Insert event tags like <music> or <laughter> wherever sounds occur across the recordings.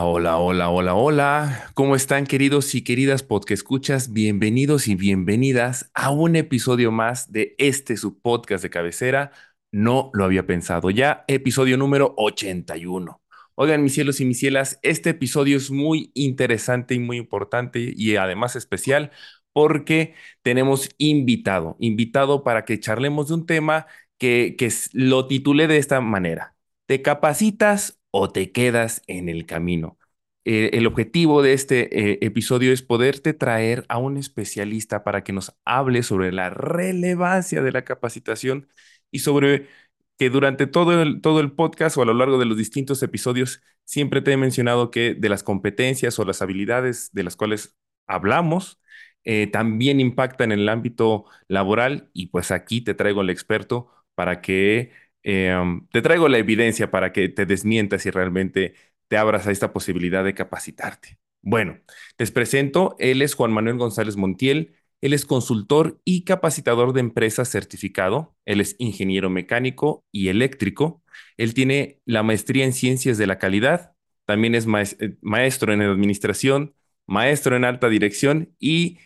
Hola, hola, hola, hola. ¿Cómo están queridos y queridas podcast escuchas? Bienvenidos y bienvenidas a un episodio más de este su podcast de cabecera. No lo había pensado ya, episodio número 81. Oigan, mis cielos y mis cielas, este episodio es muy interesante y muy importante y además especial porque tenemos invitado, invitado para que charlemos de un tema que, que lo titulé de esta manera. ¿Te capacitas o te quedas en el camino. Eh, el objetivo de este eh, episodio es poderte traer a un especialista para que nos hable sobre la relevancia de la capacitación y sobre que durante todo el, todo el podcast o a lo largo de los distintos episodios siempre te he mencionado que de las competencias o las habilidades de las cuales hablamos eh, también impactan en el ámbito laboral y pues aquí te traigo al experto para que Em, te traigo la evidencia para que te desmientas y realmente te abras a esta posibilidad de capacitarte. Bueno, les presento, él es Juan Manuel González Montiel, él es consultor y capacitador de empresas certificado, él es ingeniero mecánico y eléctrico, él tiene la maestría en ciencias de la calidad, también es eh, maestro en administración, maestro en alta dirección y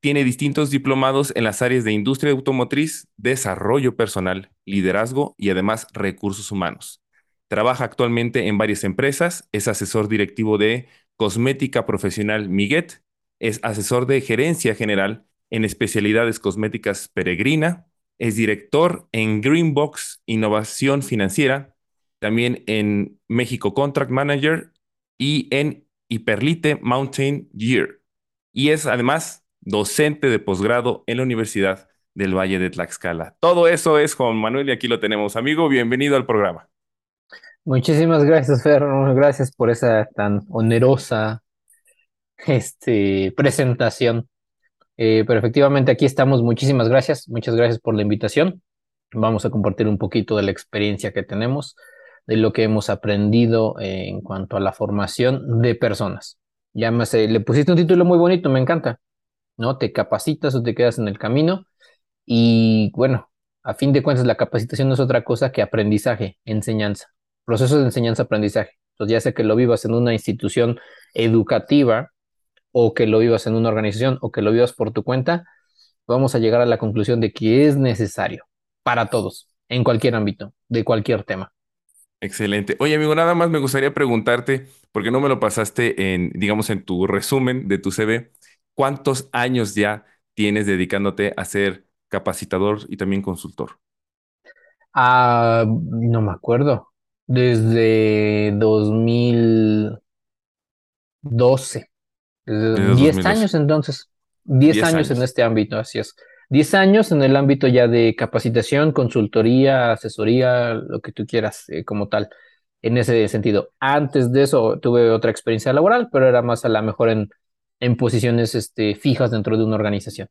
tiene distintos diplomados en las áreas de industria automotriz, desarrollo personal, liderazgo y además recursos humanos. Trabaja actualmente en varias empresas, es asesor directivo de Cosmética Profesional Miguet, es asesor de gerencia general en especialidades cosméticas Peregrina, es director en Greenbox Innovación Financiera, también en México Contract Manager y en Hiperlite Mountain Year. Y es además docente de posgrado en la Universidad del Valle de Tlaxcala. Todo eso es Juan Manuel y aquí lo tenemos. Amigo, bienvenido al programa. Muchísimas gracias, Fer. Gracias por esa tan onerosa este, presentación. Eh, pero efectivamente aquí estamos. Muchísimas gracias. Muchas gracias por la invitación. Vamos a compartir un poquito de la experiencia que tenemos, de lo que hemos aprendido en cuanto a la formación de personas. Llámase, le pusiste un título muy bonito, me encanta. ¿No? Te capacitas o te quedas en el camino y bueno, a fin de cuentas la capacitación no es otra cosa que aprendizaje, enseñanza, proceso de enseñanza-aprendizaje. Entonces ya sea que lo vivas en una institución educativa o que lo vivas en una organización o que lo vivas por tu cuenta, vamos a llegar a la conclusión de que es necesario para todos, en cualquier ámbito, de cualquier tema. Excelente. Oye, amigo, nada más me gustaría preguntarte, porque no me lo pasaste en, digamos, en tu resumen de tu CV, ¿Cuántos años ya tienes dedicándote a ser capacitador y también consultor? Ah, no me acuerdo. Desde 2012. Desde 10 años entonces. 10 años, en este ámbito, así es. 10 años en el ámbito ya de capacitación, consultoría, asesoría, lo que tú quieras eh, como tal, en ese sentido. Antes de eso tuve otra experiencia laboral, pero era más a la mejor en en posiciones este, fijas dentro de una organización.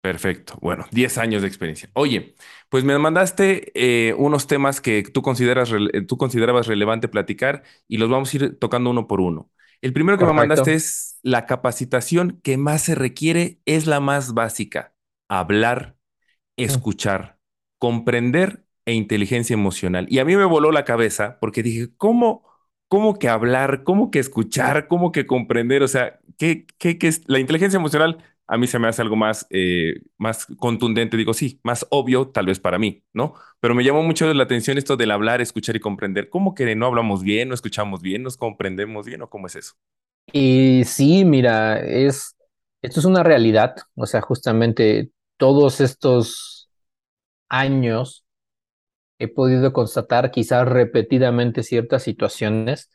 Perfecto. Bueno, 10 años de experiencia. Oye, pues me mandaste eh, unos temas que tú, consideras tú considerabas relevante platicar y los vamos a ir tocando uno por uno. El primero que me mandaste es la capacitación que más se requiere es la más básica. Hablar, escuchar, comprender e inteligencia emocional. Y a mí me voló la cabeza porque dije, ¿cómo? ¿Cómo que hablar? ¿Cómo que escuchar? ¿Cómo que comprender? O sea, ¿qué, qué, es? La inteligencia emocional a mí se me hace algo más, eh, más contundente, digo, sí, más obvio tal vez para mí, ¿no? Pero me llamó mucho la atención esto del hablar, escuchar y comprender. ¿Cómo que no hablamos bien, no escuchamos bien, nos comprendemos bien o cómo es eso? Y sí, mira, es, esto es una realidad, o sea, justamente todos estos años he podido constatar quizás repetidamente ciertas situaciones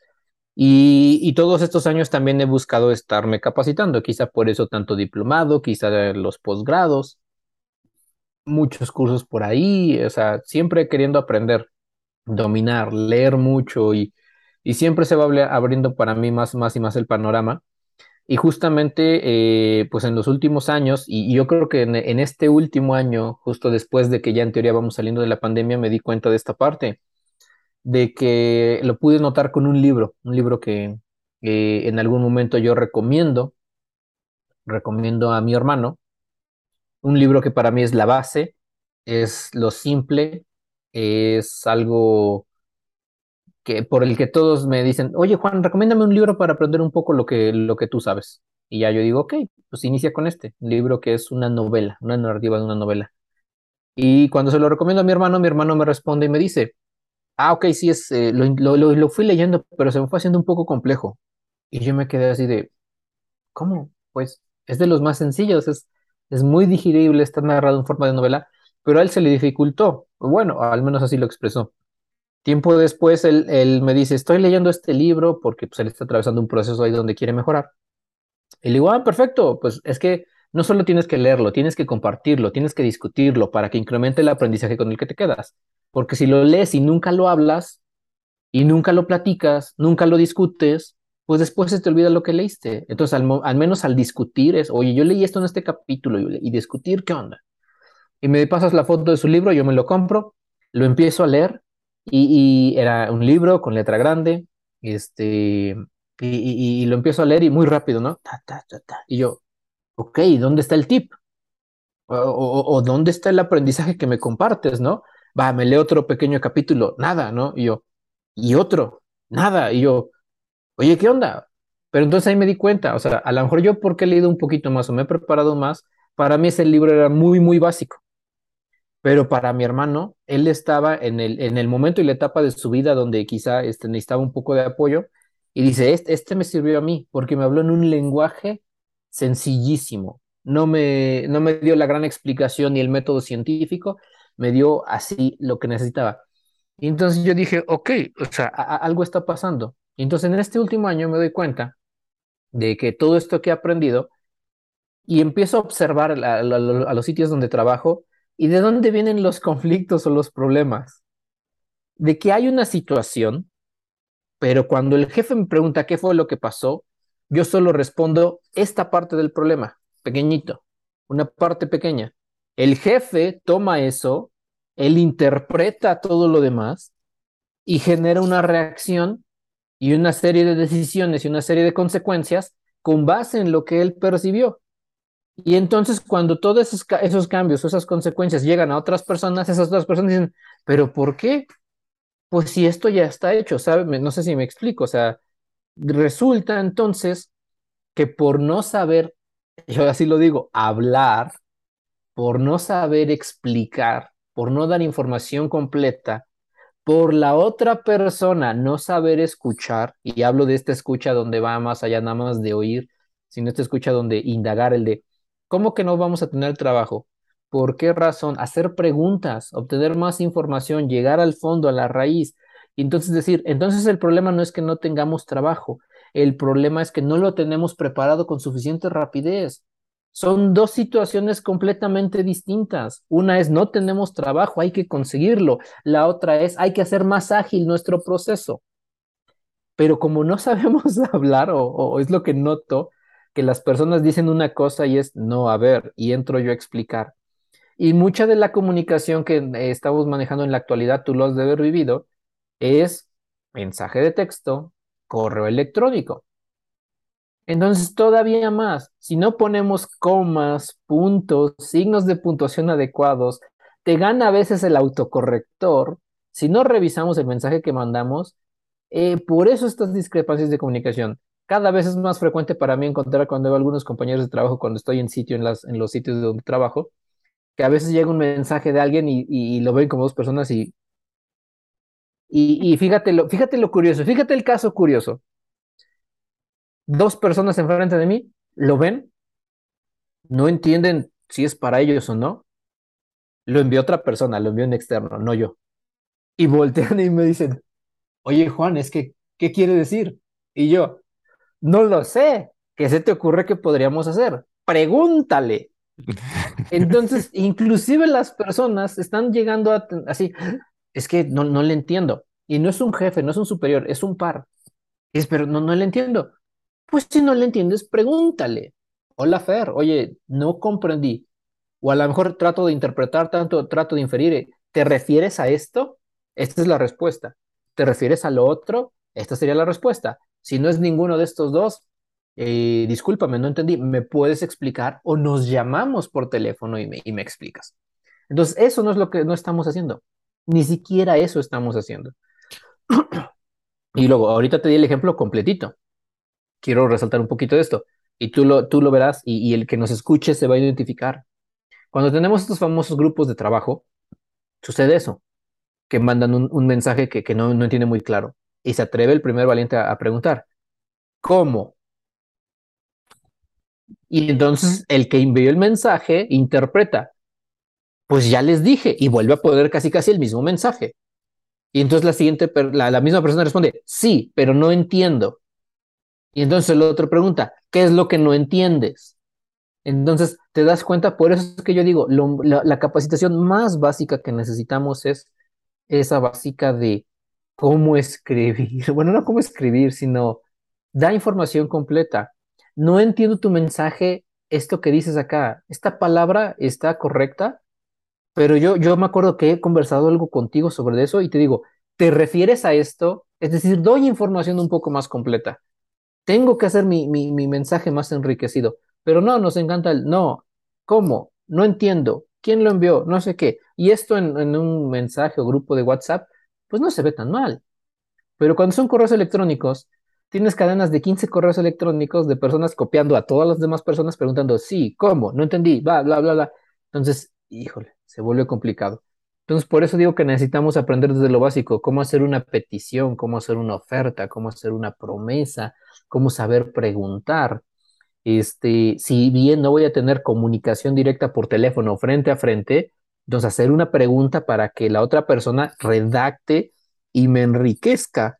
y, todos estos años también he buscado estarme capacitando, quizá por eso tanto diplomado, quizá los posgrados. muchos cursos por ahí, o sea, siempre queriendo aprender, dominar, leer mucho y, y siempre se va abriendo para mí más, más y más el panorama. Y justamente, eh, pues en los últimos años, y, yo creo que en, en, este último año, justo después de que ya en teoría vamos saliendo de la pandemia, me di cuenta de esta parte, de que lo pude notar con un libro, un libro que en algún momento yo recomiendo, recomiendo a mi hermano, un libro que para mí es la base, es lo simple, es algo que por el que todos me dicen, oye Juan, recomiéndame un libro para aprender un poco lo que, lo que tú sabes. Y ya yo digo, ok, pues inicia con este, libro que es una novela, una narrativa de una novela. Y cuando se lo recomiendo a mi hermano, mi hermano me responde y me dice, ah, ok, sí, es, eh, lo, lo, lo, fui leyendo, pero se me fue haciendo un poco complejo. Y yo me quedé así de, ¿cómo? Pues es de los más sencillos, es, es muy digerible, está narrado en forma de novela, pero a él se le dificultó. Bueno, al menos así lo expresó. Tiempo después, él, él me dice, estoy leyendo este libro porque pues, él está atravesando un proceso ahí donde quiere mejorar. Y le digo, ah, perfecto, pues es que no solo tienes que leerlo, tienes que compartirlo, tienes que discutirlo para que incremente el aprendizaje con el que te quedas. Porque si lo lees y nunca lo hablas, y nunca lo platicas, nunca lo discutes, pues después se te olvida lo que leíste. Entonces, al, menos al discutir es, oye, yo leí esto en este capítulo y, discutir, ¿qué onda? Y me pasas la foto de su libro, yo me lo compro, lo empiezo a leer y, era un libro con letra grande, este, y, lo empiezo a leer y muy rápido, ¿no? y yo, ok, ¿dónde está el tip? O, dónde está el aprendizaje que me compartes, ¿no? Va, me leo otro pequeño capítulo, nada, ¿no? Y yo, y otro, nada, y yo, oye, ¿qué onda? Pero entonces ahí me di cuenta, o sea, a lo mejor yo porque he leído un poquito más o me he preparado más, para mí ese libro era muy, muy básico. Pero para mi hermano, él estaba en el, en el momento y la etapa de su vida donde quizá este, necesitaba un poco de apoyo y dice, este, este me sirvió a mí porque me habló en un lenguaje sencillísimo. No me, no me dio la gran explicación ni el método científico, me dio así lo que necesitaba. Y entonces yo dije, ok, o sea, algo está pasando. Y entonces en este último año me doy cuenta de que todo esto que he aprendido y empiezo a observar a, los sitios donde trabajo y de dónde vienen los conflictos o los problemas. De que hay una situación, pero cuando el jefe me pregunta qué fue lo que pasó, yo solo respondo esta parte del problema, pequeñito, una parte pequeña. El jefe toma eso, él interpreta todo lo demás y genera una reacción y una serie de decisiones y una serie de consecuencias con base en lo que él percibió. Y entonces cuando todos esos, esos cambios, esas consecuencias llegan a otras personas, esas otras personas dicen, pero ¿por qué? Pues si esto ya está hecho, ¿sabe? No sé si me explico, o sea, resulta entonces que por no saber, <laughs> yo así lo digo, hablar, por no saber explicar, por no dar información completa, por la otra persona no saber escuchar, y hablo de esta escucha donde va más allá nada más de oír, sino esta escucha donde indagar el de, ¿cómo que no vamos a tener trabajo? ¿Por qué razón? Hacer preguntas, obtener más información, llegar al fondo, a la raíz. Y entonces decir, entonces el problema no es que no tengamos trabajo, el problema es que no lo tenemos preparado con suficiente rapidez. Son dos situaciones completamente distintas. Una es no tenemos trabajo, hay que conseguirlo. La otra es hay que hacer más ágil nuestro proceso. Pero como no <laughs> sabemos hablar, o, es lo que noto, que las personas dicen una cosa y es no, a ver, y entro yo a explicar. Y mucha de la comunicación que estamos manejando en la actualidad, tú lo has de haber vivido, es mensaje de texto, correo electrónico. Entonces, todavía más, si no ponemos comas, puntos, signos de puntuación adecuados, te gana a veces el autocorrector. Si no revisamos el mensaje que mandamos, eh, por eso estas discrepancias de comunicación. Cada vez es más frecuente para mí encontrar cuando veo algunos compañeros de trabajo, cuando estoy en sitio, en, los sitios donde trabajo, que a veces llega un mensaje de alguien y, lo ven como dos personas y, y, y fíjate, lo, fíjate lo curioso, fíjate el caso curioso dos personas enfrente de mí lo ven, no entienden si es para ellos o no. Lo envió otra persona, lo envió un externo, no yo. Y voltean y me dicen, oye Juan, es que, ¿qué quiere decir? Y yo, no lo sé, ¿qué se te ocurre que podríamos hacer? Pregúntale. Entonces, <laughs> inclusive las personas están llegando a así, es que no, no le entiendo. Y no es un jefe, no es un superior, es un par. Es, pero no, no le entiendo. Pues si no le entiendes, pregúntale. Hola Fer, oye, no comprendí. O a lo mejor trato de interpretar tanto, trato de inferir. ¿Te refieres a esto? Esta es la respuesta. ¿Te refieres a lo otro? Esta sería la respuesta. Si no es ninguno de estos dos, eh, discúlpame, no entendí, ¿me puedes explicar? O nos llamamos por teléfono y me, y me explicas. Entonces, eso no es lo que no estamos haciendo. Ni siquiera eso estamos haciendo. <clears throat> y luego, ahorita te di el ejemplo completito. Quiero resaltar un poquito de esto. Y tú lo, tú lo verás y, el que nos escuche se va a identificar. Cuando tenemos estos famosos grupos de trabajo, sucede eso, que mandan un, un mensaje que, que no, no, entiende muy claro. Y se atreve el primer valiente a, a preguntar, ¿cómo? Y entonces el que envió el mensaje interpreta, pues ya les dije, y vuelve a poner casi casi el mismo mensaje. Y entonces la siguiente, la, la misma persona responde, sí, pero no entiendo. Y entonces el otro pregunta, ¿qué es lo que no entiendes? Entonces te das cuenta, por eso es que yo digo, lo, la, la, capacitación más básica que necesitamos es esa básica de cómo escribir. <laughs> Bueno, no cómo escribir, sino da información completa. No entiendo tu mensaje, esto que dices acá, esta palabra está correcta, pero yo, yo me acuerdo que he conversado algo contigo sobre eso y te digo, ¿te refieres a esto? Es decir, doy información un poco más completa. Tengo que hacer mi, mi, mi mensaje más enriquecido. Pero no, nos encanta el no. ¿Cómo? No entiendo. ¿Quién lo envió? No sé qué. Y esto en, en, un mensaje o grupo de WhatsApp, pues no se ve tan mal. Pero cuando son correos electrónicos, tienes cadenas de 15 correos electrónicos de personas copiando a todas las demás personas preguntando, sí, ¿cómo? No entendí, bla, bla, bla, bla. Entonces, híjole, se vuelve complicado. Entonces, por eso digo que necesitamos aprender desde lo básico, cómo hacer una petición, cómo hacer una oferta, cómo hacer una promesa, cómo saber preguntar. Este, si bien no voy a tener comunicación directa por teléfono frente a frente, entonces hacer una pregunta para que la otra persona redacte y me enriquezca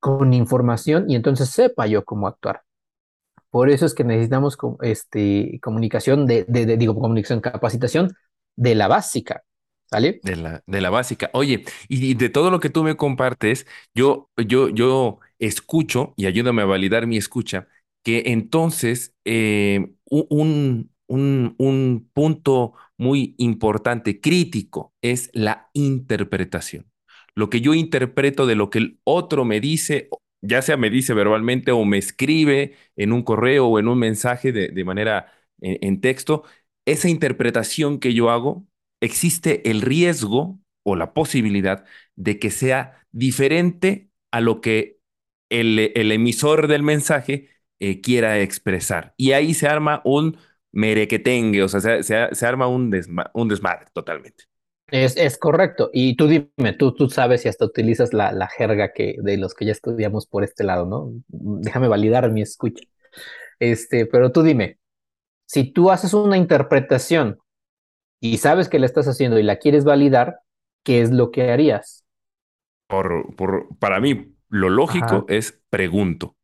con información y entonces sepa yo cómo actuar. Por eso es que necesitamos este, comunicación de, de, digo, comunicación, capacitación de la básica, ¿Sale? De la, de la básica. Oye, y de todo lo que tú me compartes, yo, yo, yo escucho, y ayúdame a validar mi escucha, que entonces eh, un, un, un punto muy importante, crítico, es la interpretación. Lo que yo interpreto de lo que el otro me dice, ya sea me dice verbalmente o me escribe en un correo o en un mensaje de, de manera en, en texto, esa interpretación que yo hago existe el riesgo o la posibilidad de que sea diferente a lo que el, el emisor del mensaje eh, quiera expresar. Y ahí se arma un merequetengue, o sea, se, se, se arma un, desma un, desmadre totalmente. Es, es, correcto. Y tú dime, tú, tú sabes si hasta utilizas la, la jerga que, de los que ya estudiamos por este lado, ¿no? Déjame validar mi escucha. Este, pero tú dime, si tú haces una interpretación y sabes que la estás haciendo y la quieres validar, ¿qué es lo que harías? Por, por, para mí, lo lógico Ajá. es pregunto.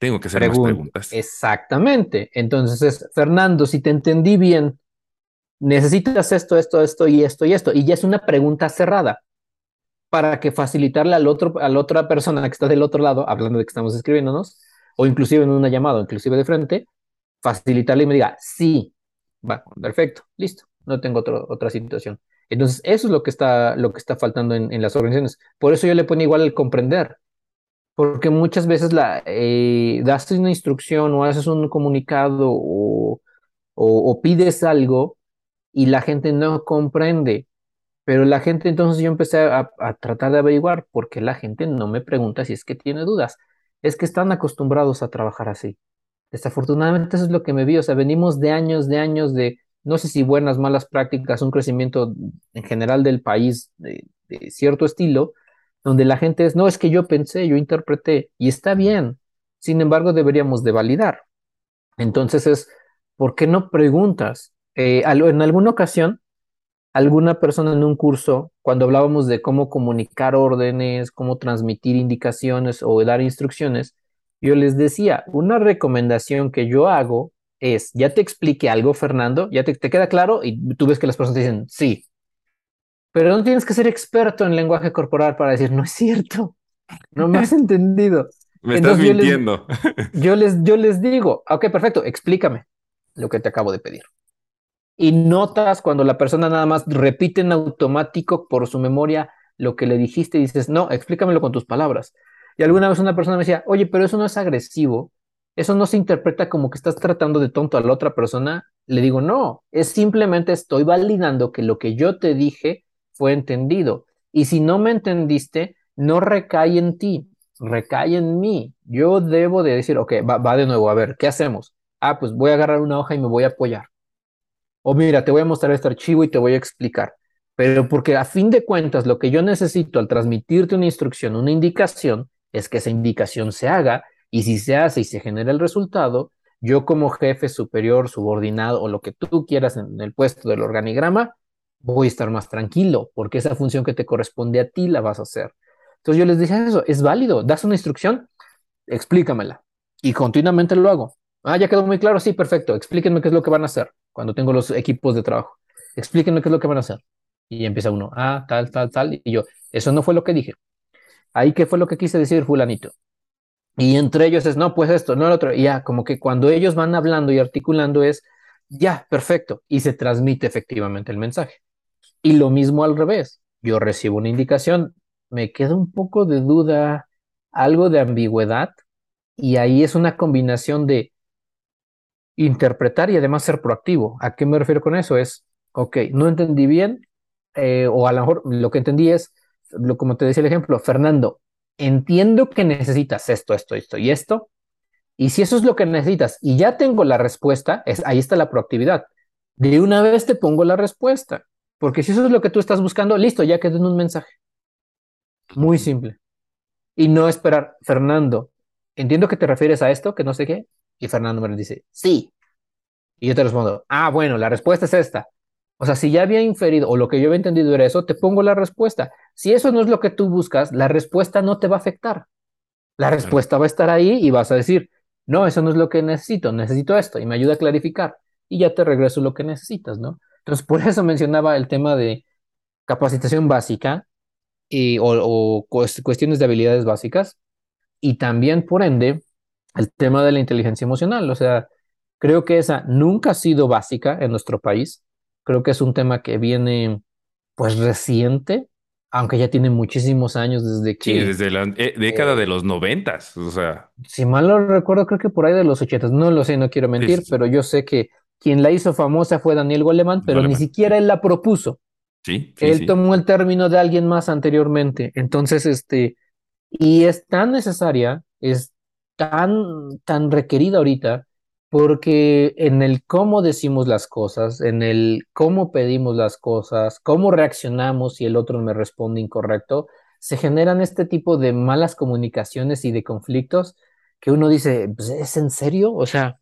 Tengo que hacer Pregunto. más preguntas. Exactamente. Entonces es, Fernando, si te entendí bien, necesitas esto, esto, esto y esto y esto. Y ya es una pregunta cerrada para que facilitarle al otro, a la otra persona que está del otro lado, hablando de que estamos escribiéndonos, o inclusive en una llamada, inclusive de frente, facilitarle y me diga, sí, va, perfecto, listo no tengo otro, otra situación. Entonces, eso es lo que está, lo que está faltando en, en las organizaciones. Por eso yo le pongo igual el comprender, porque muchas veces la, eh, das una instrucción o haces un comunicado o, pides algo y la gente no comprende. Pero la gente, entonces yo empecé a, tratar de averiguar por qué la gente no me pregunta si es que tiene dudas. Es que están acostumbrados a trabajar así. Desafortunadamente eso es lo que me vi. O sea, venimos de años, de años de no sé si buenas, malas prácticas, un crecimiento en general del país de, cierto estilo, donde la gente es, no, es que yo pensé, yo interpreté, y está bien, sin embargo deberíamos de validar. Entonces es, ¿por qué no preguntas? Eh, en alguna ocasión, alguna persona en un curso, cuando hablábamos de cómo comunicar órdenes, cómo transmitir indicaciones o dar instrucciones, yo les decía, una recomendación que yo hago es, ya te expliqué algo, Fernando, ya te, te queda claro y tú ves que las personas dicen, sí. Pero no tienes que ser experto en lenguaje corporal para decir, no es cierto, no me has entendido. <laughs> Me estás Entonces, yo les-. <laughs> Yo les, yo les digo, ok, perfecto, explícame lo que te acabo de pedir. Y notas cuando la persona nada más repite en automático por su memoria lo que le dijiste y dices, no, explícamelo con tus palabras. Y alguna vez una persona me decía, oye, pero eso no es agresivo, eso no se interpreta como que estás tratando de tonto a la otra persona. Le digo, no, es simplemente estoy validando que lo que yo te dije fue entendido. Y si no me entendiste, no recae en ti, recae en mí. Yo debo de decir, ok, va, va de nuevo, a ver, ¿qué hacemos? Ah, pues voy a agarrar una hoja y me voy a apoyar. O mira, te voy a mostrar este archivo y te voy a explicar. Pero porque a fin de cuentas lo que yo necesito al transmitirte una instrucción, una indicación, es que esa indicación se haga y si se hace y se genera el resultado, yo como jefe superior, subordinado o lo que tú quieras en el puesto del organigrama, voy a estar más tranquilo porque esa función que te corresponde a ti la vas a hacer. Entonces yo les dije eso, es válido, das una instrucción, explícamela. Y continuamente lo hago. Ah, ya quedó muy claro, sí, perfecto, explíquenme qué es lo que van a hacer cuando tengo los equipos de trabajo. Explíquenme qué es lo que van a hacer. Y empieza uno, ah, tal, tal, tal. Y yo, eso no fue lo que dije. Ahí, ¿qué fue lo que quise decir, fulanito? Y entre ellos es, no, pues esto, no el otro. Y ya, como que cuando ellos van hablando y articulando es, ya, perfecto. Y se transmite efectivamente el mensaje. Y lo mismo al revés. Yo recibo una indicación, me queda un poco de duda, algo de ambigüedad. Y ahí es una combinación de interpretar y además ser proactivo. ¿A qué me refiero con eso? Es, ok, no entendí bien, eh, o a lo mejor lo que entendí es, lo, como te decía el ejemplo, Fernando, entiendo que necesitas esto, esto, esto y esto, y si eso es lo que necesitas y ya tengo la respuesta, es, ahí está la proactividad. De una vez te pongo la respuesta, porque si eso es lo que tú estás buscando, listo, ya quedó en un mensaje. Muy simple. Y no esperar, Fernando, entiendo que te refieres a esto, que no sé qué, y Fernando me dice, sí. Y yo te respondo, ah, bueno, la respuesta es esta. O sea, si ya había inferido o lo que yo había entendido era eso, te pongo la respuesta. Si eso no es lo que tú buscas, la respuesta no te va a afectar. La respuesta va a estar ahí y vas a decir, no, eso no es lo que necesito, necesito esto y me ayuda a clarificar y ya te regreso lo que necesitas, ¿no? Entonces, por eso mencionaba el tema de capacitación básica y, o, o cuestiones de habilidades básicas y también, por ende, el tema de la inteligencia emocional. O sea, creo que esa nunca ha sido básica en nuestro país. Creo que es un tema que viene, pues, reciente, aunque ya tiene muchísimos años desde que... Sí, desde la eh, década de los noventas, o sea. Si mal no recuerdo, creo que por ahí de los ochentas. No lo sé, no quiero mentir, pero yo sé que quien la hizo famosa fue Daniel Goleman, pero Goleman. ni siquiera él la propuso. Sí, sí, Él sí. tomó el término de alguien más anteriormente. Entonces, este, y es tan necesaria, es tan, tan requerida ahorita, porque en el cómo decimos las cosas, en el cómo pedimos las cosas, cómo reaccionamos si el otro me responde incorrecto, se generan este tipo de malas comunicaciones y de conflictos que uno dice, "Pues, ¿es en serio? O sea,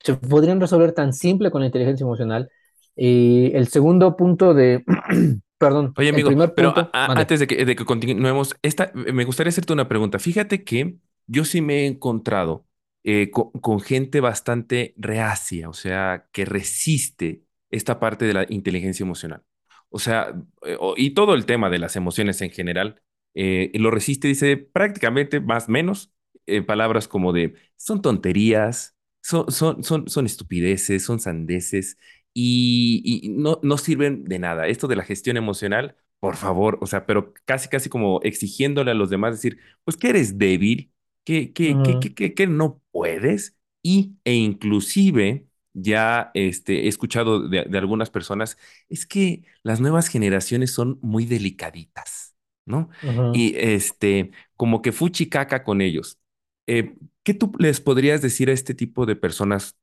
se podrían resolver tan simple con la inteligencia emocional. Y el segundo punto de, <clears throat> perdón, Oye, el amigo, primer pero punto, a- a- antes de que, de que continuemos, esta, me gustaría hacerte una pregunta. Fíjate que yo sí me he encontrado eh, con, con gente bastante reacia, o sea, que resiste esta parte de la inteligencia emocional. O sea, eh, y todo el tema de las emociones en general, eh, lo resiste, dice prácticamente más o menos eh, palabras como de son tonterías, son, son, son, son estupideces, son sandeces y, y no, no sirven de nada. Esto de la gestión emocional, por favor, o sea, pero casi, casi como exigiéndole a los demás decir, pues que eres débil, que, que, que, que, que, que no puedes y, e inclusive ya este, he escuchado de, de algunas personas, es que las nuevas generaciones son muy delicaditas, ¿no? Y este, como que fuchi caca con ellos. Eh, ¿qué tú les podrías decir a este tipo de personas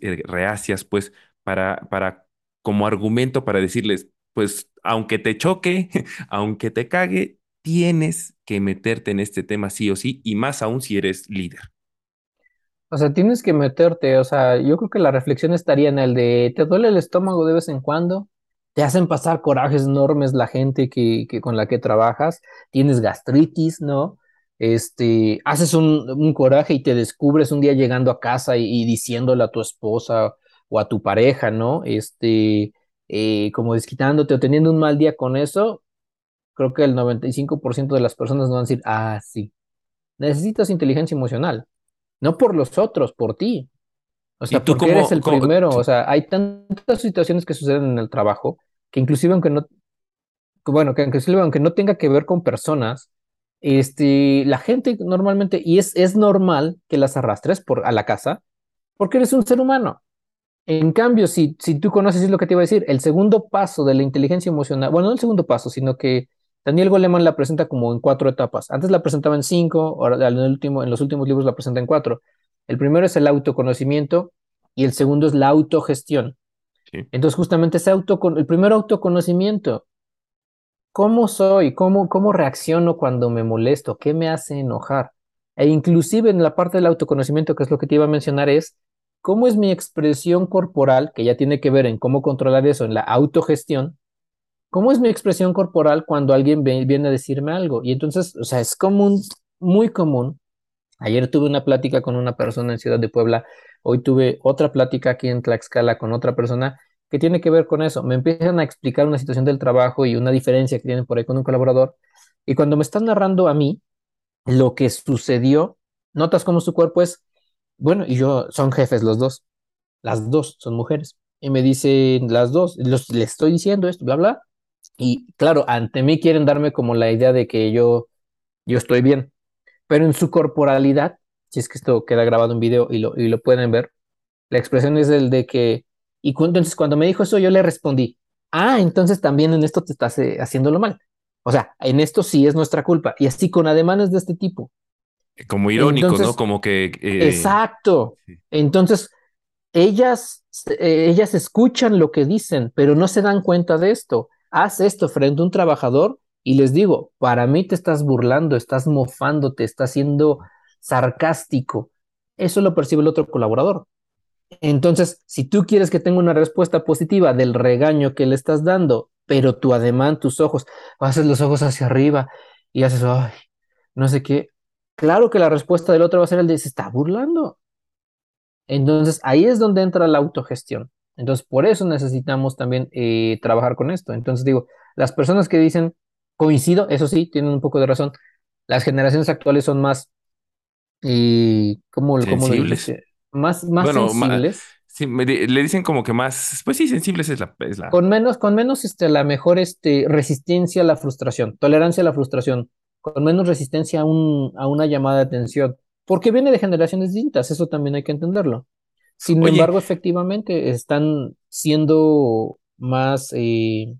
eh, reacias, pues, para, para, como argumento para decirles, pues, aunque te choque, <laughs> aunque te cague, tienes que meterte en este tema sí o sí, y más aún si eres líder. O sea, tienes que meterte, o sea, yo creo que la reflexión estaría en el de, ¿te duele el estómago de vez en cuando? ¿Te hacen pasar corajes enormes la gente que, que con la que trabajas? ¿Tienes gastritis, no? Este, haces un, coraje y te descubres un día llegando a casa y, diciéndole a tu esposa o a tu pareja, ¿no? Este, eh, como desquitándote o teniendo un mal día con eso, creo que el 95% de las personas no van a decir, ah, sí, necesitas inteligencia emocional, no por los otros, por ti. O sea, tú porque eres el primero, o sea, hay tantas situaciones que suceden en el trabajo que inclusive aunque no, bueno, que inclusive aunque no tenga que ver con personas, este, la gente normalmente, y es, es normal que las arrastres por, a la casa, porque eres un ser humano. En cambio, si, si tú conoces, es lo que te iba a decir, el segundo paso de la inteligencia emocional, bueno, no el segundo paso, sino que Daniel Goleman la presenta como en cuatro etapas. Antes la presentaba en cinco, ahora en, el último, en los últimos libros la presenta en cuatro. El primero es el autoconocimiento y el segundo es la autogestión. Entonces, justamente ese auto, el primer autoconocimiento, ¿cómo soy? ¿Cómo, ¿Cómo reacciono cuando me molesto? ¿Qué me hace enojar? E inclusive en la parte del autoconocimiento, que es lo que te iba a mencionar, es cómo es mi expresión corporal, que ya tiene que ver en cómo controlar eso en la autogestión, ¿Cómo es mi expresión corporal cuando alguien viene a decirme algo? Y entonces, o sea, es común, muy común. Ayer tuve una plática con una persona en Ciudad de Puebla, hoy tuve otra plática aquí en Tlaxcala con otra persona que tiene que ver con eso. Me empiezan a explicar una situación del trabajo y una diferencia que tienen por ahí con un colaborador. Y cuando me están narrando a mí lo que sucedió, notas cómo su cuerpo es, bueno, y yo, son jefes los dos, las dos son mujeres. Y me dicen las dos, los, les estoy diciendo esto, bla, bla, y claro, ante mí quieren darme como la idea de que yo, yo estoy bien, pero en su corporalidad, si es que esto queda grabado en video y lo, y lo pueden ver, la expresión es el de que, y entonces cuando me dijo eso yo le respondí, ah, entonces también en esto te estás eh, haciéndolo mal. O sea, en esto sí es nuestra culpa. Y así con ademanes de este tipo. Como irónico, ¿no? Como que... Eh, exacto. Entonces, ellas, eh, ellas escuchan lo que dicen, pero no se dan cuenta de esto haz esto frente a un trabajador y les digo, para mí te estás burlando, estás mofando, te estás siendo sarcástico. Eso lo percibe el otro colaborador. Entonces, si tú quieres que tenga una respuesta positiva del regaño que le estás dando, pero tu ademán, tus ojos, haces los ojos hacia arriba y haces, ay, no sé qué, claro que la respuesta del otro va a ser el de, se está burlando. Entonces, ahí es donde entra la autogestión. Entonces, por eso necesitamos también eh, trabajar con esto. Entonces, digo, las personas que dicen, coincido, eso sí, tienen un poco de razón. Las generaciones actuales son más, y ¿cómo, sensibles. Más, más sensibles. le dicen como que más, pues sí, sensibles es la, es la... Con menos, con menos este, la mejor este, resistencia a la frustración, tolerancia a la frustración, con menos resistencia a, un, a una llamada de atención, porque viene de generaciones distintas, eso también hay que entenderlo. Sin embargo, efectivamente, están siendo más eh,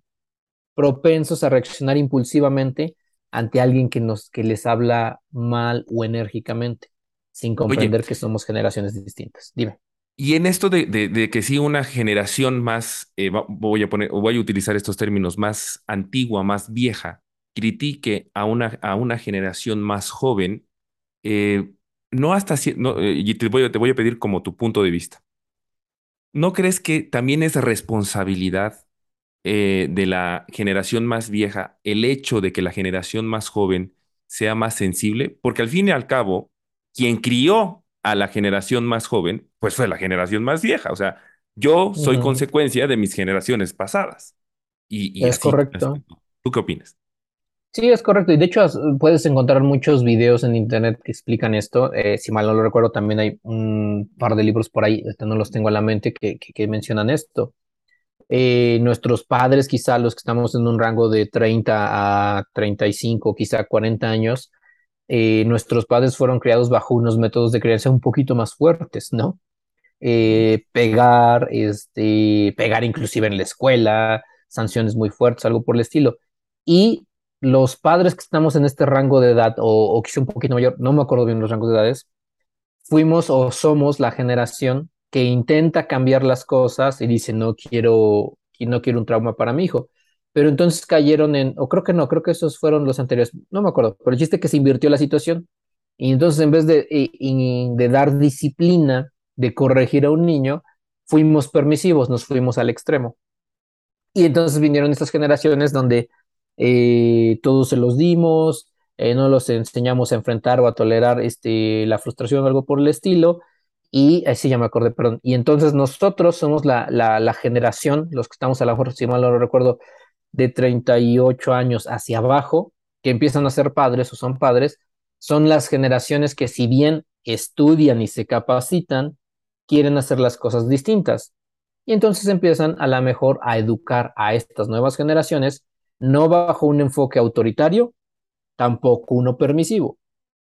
propensos a reaccionar impulsivamente ante alguien que, nos, que les habla mal o enérgicamente, sin comprender que somos generaciones distintas. Dime. Y en esto de, de, que sí, una generación más, eh, voy a poner, voy a utilizar estos términos, más antigua, más vieja, critique a una, a una generación más joven, eh, no hasta, no, eh, y te voy, a, te voy a pedir como tu punto de vista. ¿No crees que también es responsabilidad eh, de la generación más vieja el hecho de que la generación más joven sea más sensible? Porque al fin y al cabo, quien crió a la generación más joven, pues fue la generación más vieja. O sea, yo soy consecuencia de mis generaciones pasadas. Y, es correcto. ¿Tú qué opinas? Sí, es correcto. Y de hecho puedes encontrar muchos videos en internet que explican esto. Eh, si mal no lo recuerdo, también hay un par de libros por ahí, este, no los tengo a la mente, que, que, mencionan esto. Eh, nuestros padres, quizá los que estamos en un rango de 30 a 35, quizá 40 años, eh, nuestros padres fueron criados bajo unos métodos de crianza un poquito más fuertes, ¿no? pegar, este, pegar inclusive en la escuela, sanciones muy fuertes, algo por el estilo. Y los padres que estamos en este rango de edad, o, quizá un poquito mayor, no me acuerdo bien los rangos de edades, fuimos o somos la generación que intenta cambiar las cosas y dice, no quiero, no quiero un trauma para mi hijo. Pero entonces cayeron en, o creo que no, creo que esos fueron los anteriores, no me acuerdo, pero el chiste que se invirtió la situación. Y entonces en vez de, de dar disciplina, de corregir a un niño, fuimos permisivos, nos fuimos al extremo. Y entonces vinieron estas generaciones donde eh, todos se los dimos, eh, no los enseñamos a enfrentar o a tolerar este, la frustración o algo por el estilo. Y así ya me acordé, perdón. Y entonces nosotros somos la, la, la generación, los que estamos a lo mejor, si mal no lo recuerdo, de 38 años hacia abajo, que empiezan a ser padres o son padres, son las generaciones que si bien estudian y se capacitan, quieren hacer las cosas distintas. Y entonces empiezan a la mejor a educar a estas nuevas generaciones, no bajo un enfoque autoritario, tampoco uno permisivo,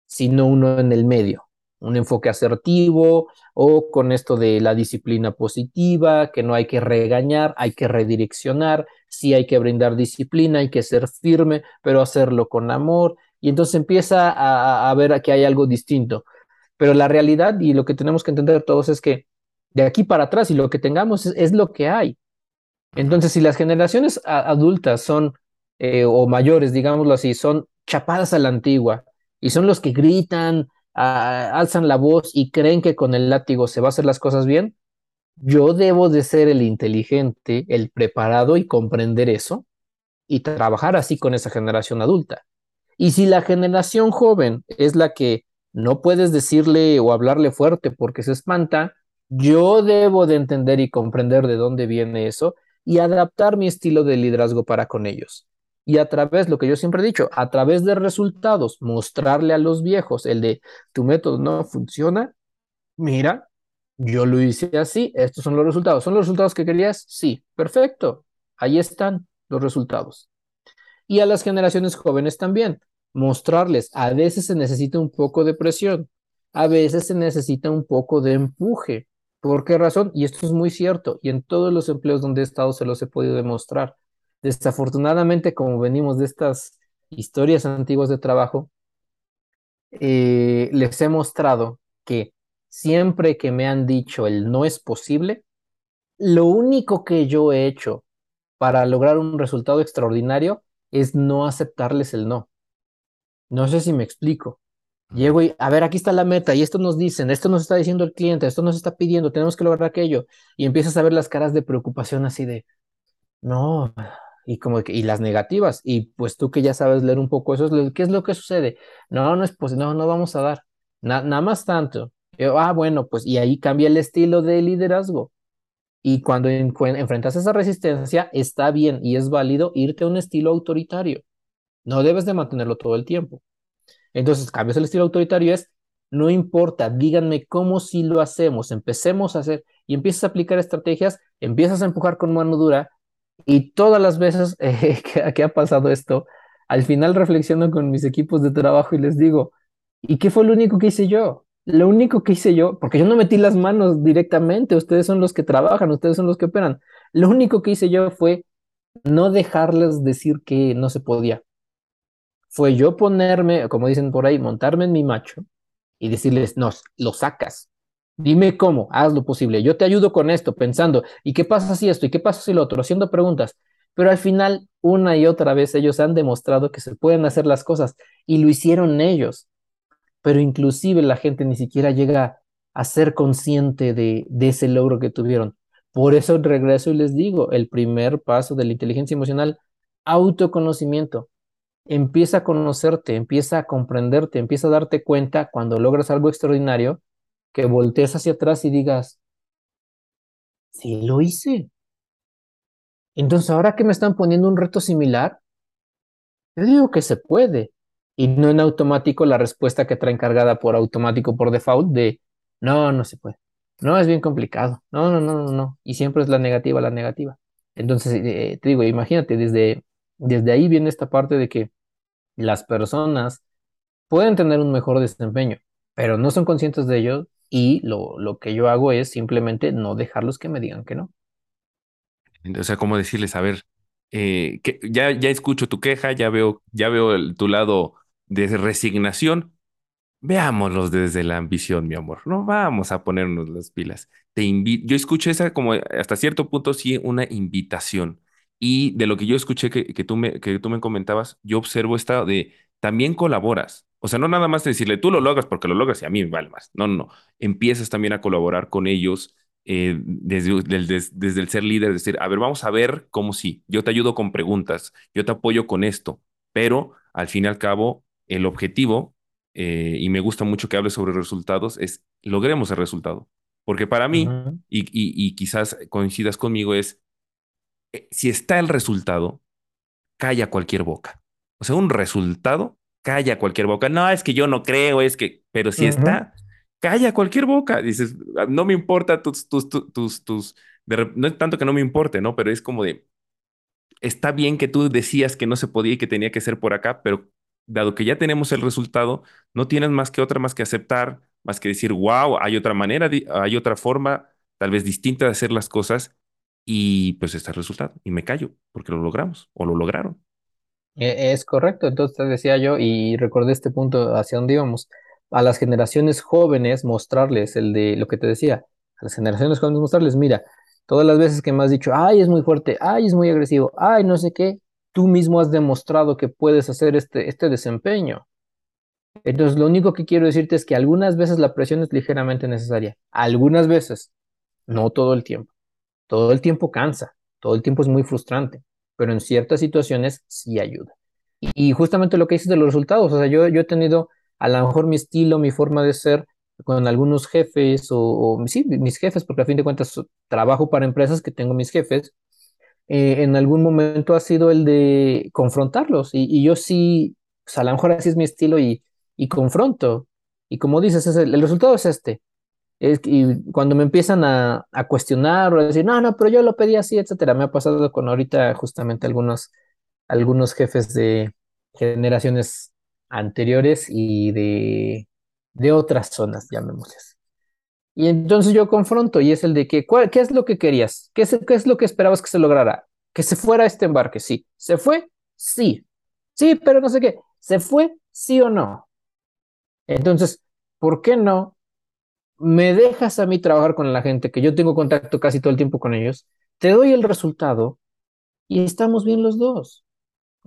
sino uno en el medio, un enfoque asertivo o con esto de la disciplina positiva, que no hay que regañar, hay que redireccionar, sí hay que brindar disciplina, hay que ser firme, pero hacerlo con amor. Y entonces empieza a, a ver que hay algo distinto. Pero la realidad y lo que tenemos que entender todos es que de aquí para atrás y lo que tengamos es, lo que hay. Entonces, si las generaciones adultas son, eh, o mayores, digámoslo así, son chapadas a la antigua y son los que gritan, alzan la voz y creen que con el látigo se va a hacer las cosas bien, yo debo de ser el inteligente, el preparado y comprender eso y trabajar así con esa generación adulta. Y si la generación joven es la que no puedes decirle o hablarle fuerte porque se espanta, yo debo de entender y comprender de dónde viene eso y adaptar mi estilo de liderazgo para con ellos. Y a través, lo que yo siempre he dicho, a través de resultados, mostrarle a los viejos el de tu método no funciona, mira, yo lo hice así, estos son los resultados. ¿Son los resultados que querías? Sí, perfecto. Ahí están los resultados. Y a las generaciones jóvenes también, mostrarles, a veces se necesita un poco de presión, a veces se necesita un poco de empuje. ¿Por qué razón? Y esto es muy cierto, y en todos los empleos donde he estado se los he podido demostrar. Desafortunadamente, como venimos de estas historias antiguas de trabajo, eh, les he mostrado que siempre que me han dicho el no es posible, lo único que yo he hecho para lograr un resultado extraordinario es no aceptarles el no. No sé si me explico. Llego y, a ver, aquí está la meta y esto nos dicen, esto nos está diciendo el cliente, esto nos está pidiendo, tenemos que lograr aquello. Y empiezas a ver las caras de preocupación así de, no, y como que, y las negativas. Y pues tú que ya sabes leer un poco eso, ¿qué es lo que sucede? No, no es pues, no, no vamos a dar. nada más tanto. Ah, bueno, pues, y ahí cambia el estilo de liderazgo. Y cuando enfrentas esa resistencia, está bien y es válido irte a un estilo autoritario. No debes de mantenerlo todo el tiempo. Entonces, cambias el estilo autoritario es, no importa, díganme cómo si lo hacemos, empecemos a hacer y empiezas a aplicar estrategias, empiezas a empujar con mano dura y todas las veces <laughs> eh, que, ha pasado esto, al final reflexiono con mis equipos de trabajo y les digo, ¿y qué fue lo único que hice yo? Lo único que hice yo, porque yo no metí las manos directamente, ustedes son los que trabajan, ustedes son los que operan. Lo único que hice yo fue no dejarles decir que no se podía fue yo ponerme, como dicen por ahí, montarme en mi macho y decirles, no, lo sacas. Dime cómo, haz lo posible. Yo te ayudo con esto, pensando, ¿y qué pasa si esto? ¿Y qué pasa si lo otro? Haciendo preguntas. Pero al final, una y otra vez, ellos han demostrado que se pueden hacer las cosas y lo hicieron ellos. Pero inclusive la gente ni siquiera llega a ser consciente de, ese logro que tuvieron. Por eso regreso y les digo, el primer paso de la inteligencia emocional, autoconocimiento empieza a conocerte, empieza a comprenderte, empieza a darte cuenta cuando logras algo extraordinario, que voltees hacia atrás y digas, sí lo hice. Entonces, ahora que me están poniendo un reto similar, yo digo que se puede. Y no en automático la respuesta que trae encargada por automático, por default, de no, no se puede. No, es bien complicado. No, no, no, no, no. Y siempre es la negativa, la negativa. Entonces, eh, te digo, imagínate, desde desde ahí viene esta parte de que las personas pueden tener un mejor desempeño, pero no son conscientes de ello y lo, lo que yo hago es simplemente no dejarlos que me digan que no. O sea, como decirles, a ver, eh, que ya, ya escucho tu queja, ya veo, ya veo tu lado de resignación. Veámoslos desde la ambición, mi amor. No vamos a ponernos las pilas. Te invito, yo escucho esa como hasta cierto punto sí una invitación. Y de lo que yo escuché que, que, tú, me, que tú me comentabas, yo observo esta de también colaboras. O sea, no nada más decirle tú lo logras porque lo logras y a mí me vale más. No, no, no. Empiezas también a colaborar con ellos eh, desde, desde, desde, el ser líder, decir, a ver, vamos a ver cómo sí. Yo te ayudo con preguntas, yo te apoyo con esto, pero al fin y al cabo, el objetivo, eh, y me gusta mucho que hables sobre resultados, es logremos el resultado. Porque para mí, Ujú, y, y- y quizás coincidas conmigo, es, eh, si está el resultado, calla cualquier boca. O sea, un resultado, calla cualquier boca. No, es que yo no creo, es que, pero si está, calla cualquier boca. Dices, "Ah, no me importa tus, tus, tus, tus, tus- de rep- no es tanto que no me importe, ¿no? Pero es como de, está bien que tú decías que no se podía y que tenía que ser por acá, pero dado que ya tenemos el resultado, no tienes más que otra más que aceptar, más que decir, wow, hay otra manera, hay otra forma, tal vez distinta de hacer las cosas, y pues está el resultado. Y me callo, porque lo logramos o lo lograron. E- Es correcto, entonces decía yo y recordé este punto hacia dónde íbamos. A las generaciones jóvenes mostrarles el de lo que te decía, a las generaciones jóvenes mostrarles, mira, todas las veces que me has dicho, ay, es muy fuerte, ay, es muy agresivo, ay, no sé qué, tú mismo has demostrado que puedes hacer este, este desempeño. Entonces, lo único que quiero decirte es que algunas veces la presión es ligeramente necesaria, algunas veces, no todo el tiempo. Todo el tiempo cansa, todo el tiempo es muy frustrante, pero en ciertas situaciones sí ayuda. Y, justamente lo que dices de los resultados, o sea, yo, yo he tenido a lo mejor mi estilo, mi forma de ser con algunos jefes o, o sí, mis jefes, porque a fin de cuentas trabajo para empresas que tengo mis jefes, eh, en algún momento ha sido el de confrontarlos y, yo sí, pues a lo mejor así es mi estilo y, y confronto. Y como dices, es el, el resultado es este. Y cuando me empiezan a, a cuestionar o a decir, no, no, pero yo lo pedí así, etcétera, me ha pasado con ahorita justamente algunos, algunos jefes de generaciones anteriores y de, de otras zonas, llamémosles. Y entonces yo confronto y es el de que, ¿cuál- ¿qué es lo que querías? ¿Qué es, qué es lo que esperabas que se lograra? Que se fuera este embarque, sí. ¿Se fue? Sí. Sí, pero no sé qué. ¿Se fue? Sí o no. Entonces, ¿por qué no? me dejas a mí trabajar con la gente, que yo tengo contacto casi todo el tiempo con ellos, te doy el resultado y estamos bien los dos,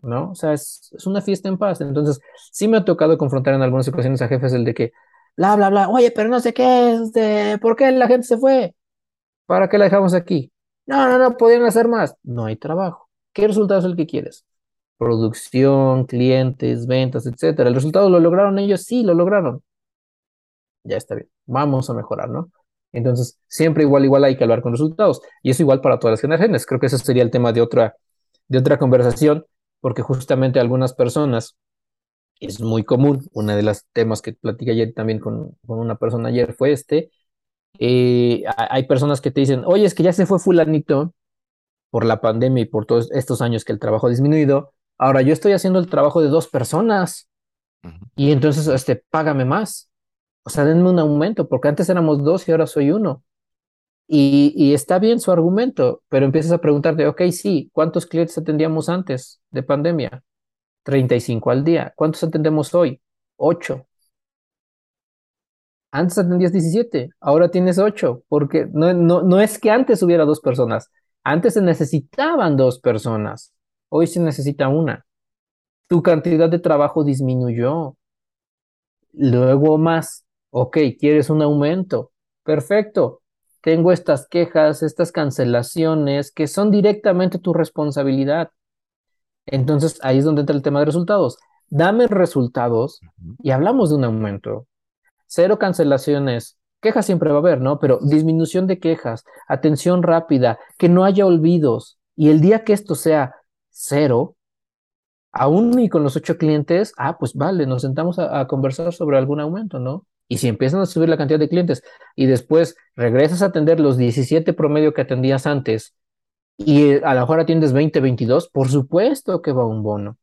¿no? O sea, es, es una fiesta en paz. Entonces, sí me ha tocado confrontar en algunas ocasiones a jefes el de que, bla, bla, bla, oye, pero no sé qué, este, ¿por qué la gente se fue? ¿Para qué la dejamos aquí? No, no, no, podían hacer más. No hay trabajo. ¿Qué resultado es el que quieres? Producción, clientes, ventas, etcétera. ¿El resultado lo lograron ellos? Sí, lo lograron ya está bien, vamos a mejorar, ¿no? Entonces, siempre igual, igual hay que hablar con resultados. Y eso igual para todas las generaciones. Creo que ese sería el tema de otra, de otra conversación, porque justamente algunas personas, es muy común, uno de los temas que platiqué ayer también con, con una persona ayer fue este, eh, ha- hay personas que te dicen, oye, es que ya se fue fulanito por la pandemia y por todos estos años que el trabajo ha disminuido, ahora yo estoy haciendo el trabajo de dos personas y entonces, este, págame más. O sea, denme un aumento, porque antes éramos dos y ahora soy uno. Y, y está bien su argumento, pero empiezas a preguntarte, ok, sí, ¿cuántos clientes atendíamos antes de pandemia? 35 al día. ¿Cuántos atendemos hoy? 8. Antes atendías 17, ahora tienes 8, porque no, no, no es que antes hubiera dos personas, antes se necesitaban dos personas, hoy se necesita una. Tu cantidad de trabajo disminuyó, Luego más, ok, ¿quieres un aumento? Perfecto. Tengo estas quejas, estas cancelaciones que son directamente tu responsabilidad. Entonces ahí es donde entra el tema de resultados. Dame resultados y hablamos de un aumento. Cero cancelaciones. Quejas siempre va a haber, ¿no? Pero disminución de quejas, atención rápida, que no haya olvidos. Y el día que esto sea cero, aún y con los ocho clientes, ah, pues vale, nos sentamos a, a conversar sobre algún aumento, ¿no? Y si empiezan a subir la cantidad de clientes y después regresas a atender los 17 promedio que atendías antes y a lo mejor atiendes 20, 22, por supuesto que va un bono.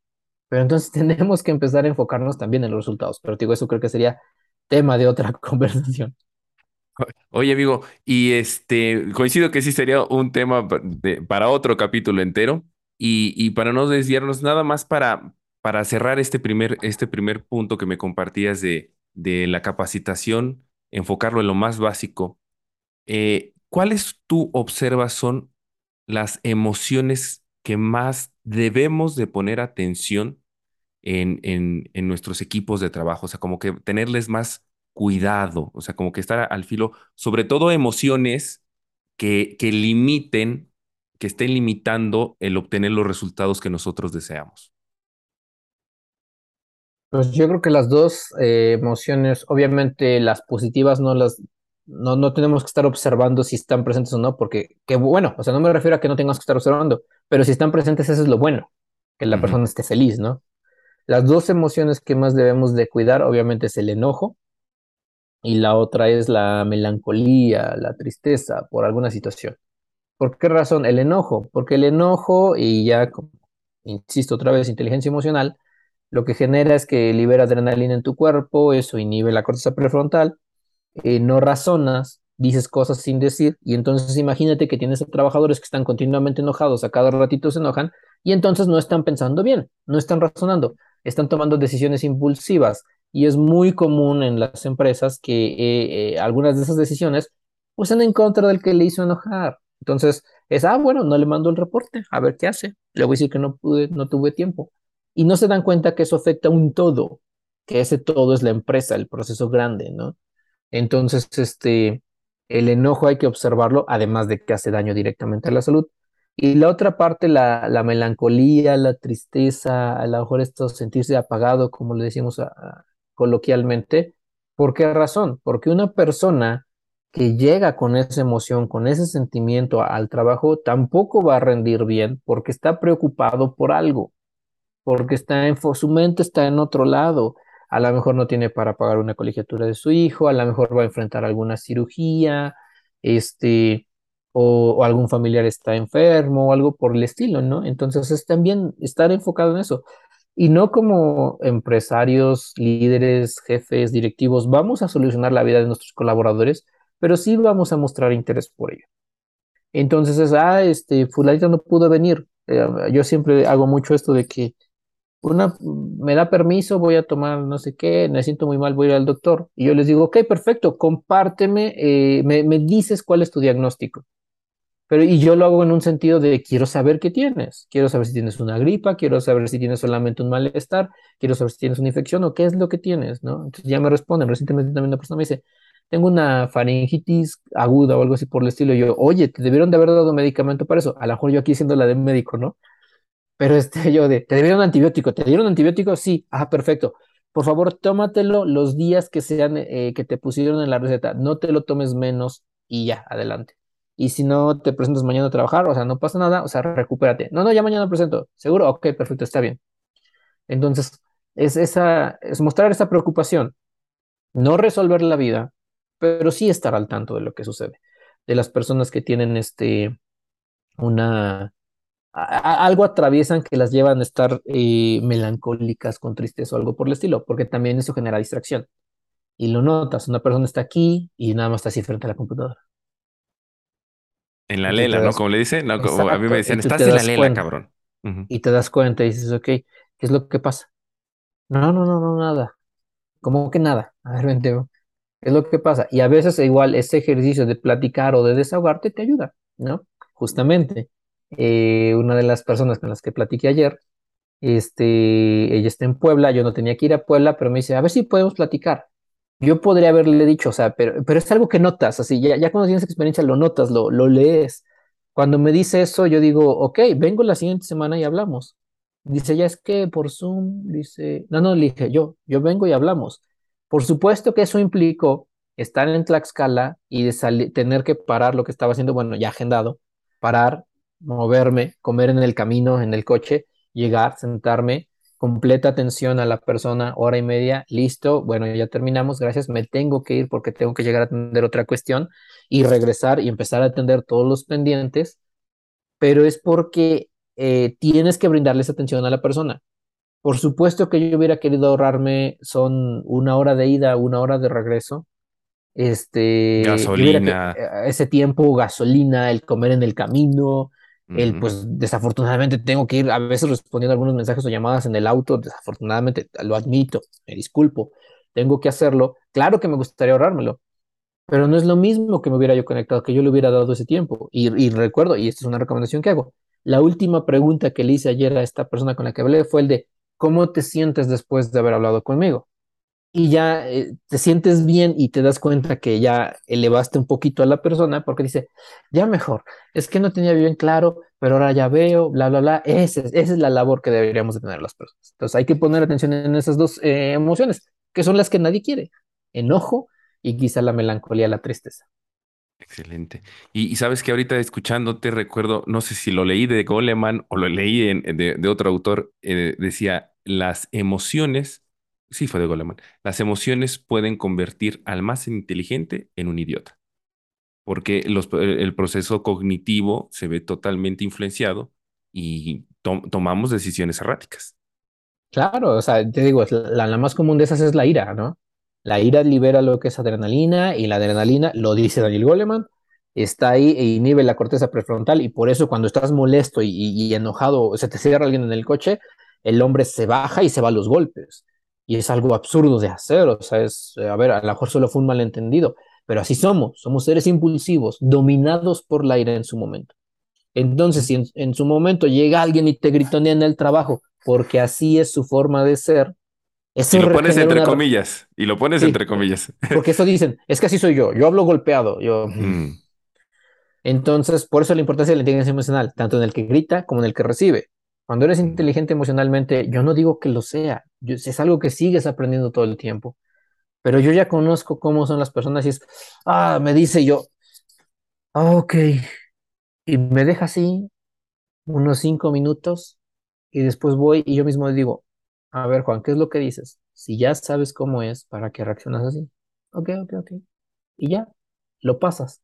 Pero entonces <laughs> tenemos que empezar a enfocarnos también en los resultados. Pero digo, eso creo que sería tema de otra <laughs> conversación. Oye, amigo, y este, coincido que sí sería un tema para otro capítulo entero. Y, y para no desviarnos, nada más para, para cerrar este primer, este primer punto que me compartías de, de la capacitación, enfocarlo en lo más básico. eh, ¿cuáles tú observas son las emociones que más debemos de poner atención en, en, en nuestros equipos de trabajo? O sea, como que tenerles más cuidado, o sea, como que estar al filo, sobre todo emociones que, que limiten, que estén limitando el obtener los resultados que nosotros deseamos. Pues yo creo que las dos eh, emociones, obviamente las positivas no las, no, no tenemos que estar observando si están presentes o no, porque, que bueno, o sea, no me refiero a que no tengas que estar observando, pero si están presentes eso es lo bueno, que la persona esté feliz, ¿no? Las dos emociones que más debemos de cuidar, obviamente, es el enojo y la otra es la melancolía, la tristeza por alguna situación. ¿Por qué razón? El enojo, porque el enojo, y ya, como- insisto otra vez, inteligencia emocional, lo que genera es que libera adrenalina en tu cuerpo, eso inhibe la corteza prefrontal, eh, no razonas, dices cosas sin decir, y entonces imagínate que tienes a trabajadores que están continuamente enojados, a cada ratito se enojan, y entonces no están pensando bien, no están razonando, están tomando decisiones impulsivas, y es muy común en las empresas que eh, eh, algunas de esas decisiones pues en contra del que le hizo enojar. Entonces es, ah, bueno, no le mando el reporte, a ver qué hace, le voy a decir que no pude, no tuve tiempo. Y no se dan cuenta que eso afecta a un todo, que ese todo es la empresa, el proceso grande, ¿no? Entonces, este, el enojo hay que observarlo, además de que hace daño directamente a la salud. Y la otra parte, la, la melancolía, la tristeza, a lo mejor esto sentirse apagado, como le decimos coloquialmente. ¿Por qué razón? Porque una persona que llega con esa emoción, con ese sentimiento al trabajo, tampoco va a rendir bien porque está preocupado por algo porque está en, su mente está en otro lado. A lo mejor no tiene para pagar una colegiatura de su hijo, a lo mejor va a enfrentar alguna cirugía, este, o, algún familiar está enfermo o algo por el estilo, ¿no? Entonces es también estar enfocado en eso. Y no como empresarios, líderes, jefes, directivos, vamos a solucionar la vida de nuestros colaboradores, pero sí vamos a mostrar interés por ello. Entonces es, ah, este, fulanito no pudo venir. Eh, yo siempre hago mucho esto de que una me da permiso, voy a tomar no sé qué, me siento muy mal, voy a ir al doctor. Y yo les digo, ok, perfecto, compárteme, eh, me, me dices cuál es tu diagnóstico. Pero y yo lo hago en un sentido de quiero saber qué tienes, quiero saber si tienes una gripa, quiero saber si tienes solamente un malestar, quiero saber si tienes una infección o qué es lo que tienes, ¿no? Entonces ya me responden. Recientemente también una persona me dice, tengo una faringitis aguda o algo así por el estilo. Y yo, oye, te debieron de haber dado medicamento para eso. A lo mejor yo aquí siendo la de médico, ¿no? Pero este, <laughs> yo de, ¿te dieron antibiótico? ¿Te dieron antibiótico? Sí. Ah, perfecto. Por favor, tómatelo los días que sean, eh, que te pusieron en la receta. No te lo tomes menos y ya, adelante. Y si no te presentas mañana a trabajar, o sea, no pasa nada, o sea, recupérate. No, no, ya mañana presento. ¿Seguro? Ok, perfecto, está bien. Entonces, es esa, es mostrar esa preocupación. No resolver la vida, pero sí estar al tanto de lo que sucede. De las personas que tienen este, una a- algo atraviesan que las llevan a estar eh, melancólicas, con tristeza o algo por el estilo, porque también eso genera distracción. Y lo notas, una persona está aquí y nada más está así frente a la computadora. En la lela, ¿no? Como le dicen, no, como- a mí me decían, estás en la lela, cuenta, cabrón. Y te das cuenta y dices, ok, ¿qué es lo que pasa? No, no, no, no, nada. ¿Cómo que nada? <laughs> A ver, vente, ¿qué es lo que pasa? Y a veces igual ese ejercicio de platicar o de desahogarte te ayuda, ¿no? Justamente, eh, una de las personas con las que platiqué ayer, Este, ella está en Puebla, yo no tenía que ir a Puebla, pero me dice, a ver si podemos platicar. Yo podría haberle dicho, o sea, pero, pero es algo que notas, así, ya, ya cuando tienes experiencia lo notas, lo, lo lees. Cuando me dice eso, yo digo, ok, vengo la siguiente semana y hablamos. Dice, ya es que por Zoom, dice, no, no, le dije, yo, yo vengo y hablamos. Por supuesto que eso implicó estar en Tlaxcala y tener que parar lo que estaba haciendo, bueno, ya agendado, parar, moverme, comer en el camino, en el coche llegar, sentarme, completa atención a la persona, hora y media, listo, bueno, ya terminamos, gracias, me tengo que ir porque tengo que llegar a atender otra cuestión y regresar y empezar a atender todos los pendientes, pero es porque eh, tienes que brindarles atención a la persona. Por supuesto que yo hubiera querido ahorrarme, son una hora de ida, una hora de regreso, este, hubiera que eh, Gasolina. ese tiempo, gasolina, el comer en el camino, el pues desafortunadamente tengo que ir a veces respondiendo algunos mensajes o llamadas en el auto, desafortunadamente lo admito, me disculpo, tengo que hacerlo. Claro que me gustaría ahorrármelo, pero no es lo mismo que me hubiera yo conectado, que yo le hubiera dado ese tiempo. Y, y recuerdo, y esta es una recomendación que hago, la última pregunta que le hice ayer a esta persona con la que hablé fue el de, ¿cómo te sientes después de haber hablado conmigo? Y ya eh, te sientes bien y te das cuenta que ya elevaste un poquito a la persona porque dice, ya mejor, es que no tenía bien claro, pero ahora ya veo, bla, bla, bla. Esa es, esa es la labor que deberíamos de tener las personas. Entonces hay que poner atención en esas dos eh, emociones, que son las que nadie quiere, enojo y quizá la melancolía, la tristeza. Excelente. Y, sabes que ahorita escuchándote recuerdo, no sé si lo leí de Goleman o lo leí de, otro autor, eh, decía, las emociones, sí fue de Goleman, las emociones pueden convertir al más inteligente en un idiota, porque el proceso cognitivo se ve totalmente influenciado y tomamos decisiones erráticas. Claro, o sea, te digo, la, más común de esas es la ira, ¿no? La ira libera lo que es adrenalina y la adrenalina, lo dice Daniel Goleman, está ahí e inhibe la corteza prefrontal y por eso cuando estás molesto y, enojado, se te cierra alguien en el coche, el hombre se baja y se va a los golpes. Y es algo absurdo de hacer, o sea, es, a ver, a lo mejor solo fue un malentendido, pero así somos, somos seres impulsivos, dominados por la ira en su momento. Entonces, si en, su momento llega alguien y te gritonea en el trabajo, porque así es su forma de ser, y lo pones entre comillas. Y lo pones entre comillas. Porque eso dicen, es que así soy yo. Yo hablo golpeado. Yo. Mm. Entonces, por eso la importancia de la inteligencia emocional, tanto en el que grita como en el que recibe. Cuando eres inteligente emocionalmente, yo no digo que lo sea. es algo que sigues aprendiendo todo el tiempo. Pero yo ya conozco cómo son las personas y es, ah, me dice yo, ah, ok. Y me deja así unos cinco minutos y después voy y yo mismo digo, a ver, Juan, ¿qué es lo que dices? Si ya sabes cómo es, ¿para qué reaccionas así? Ok, ok, ok. Y ya, lo pasas.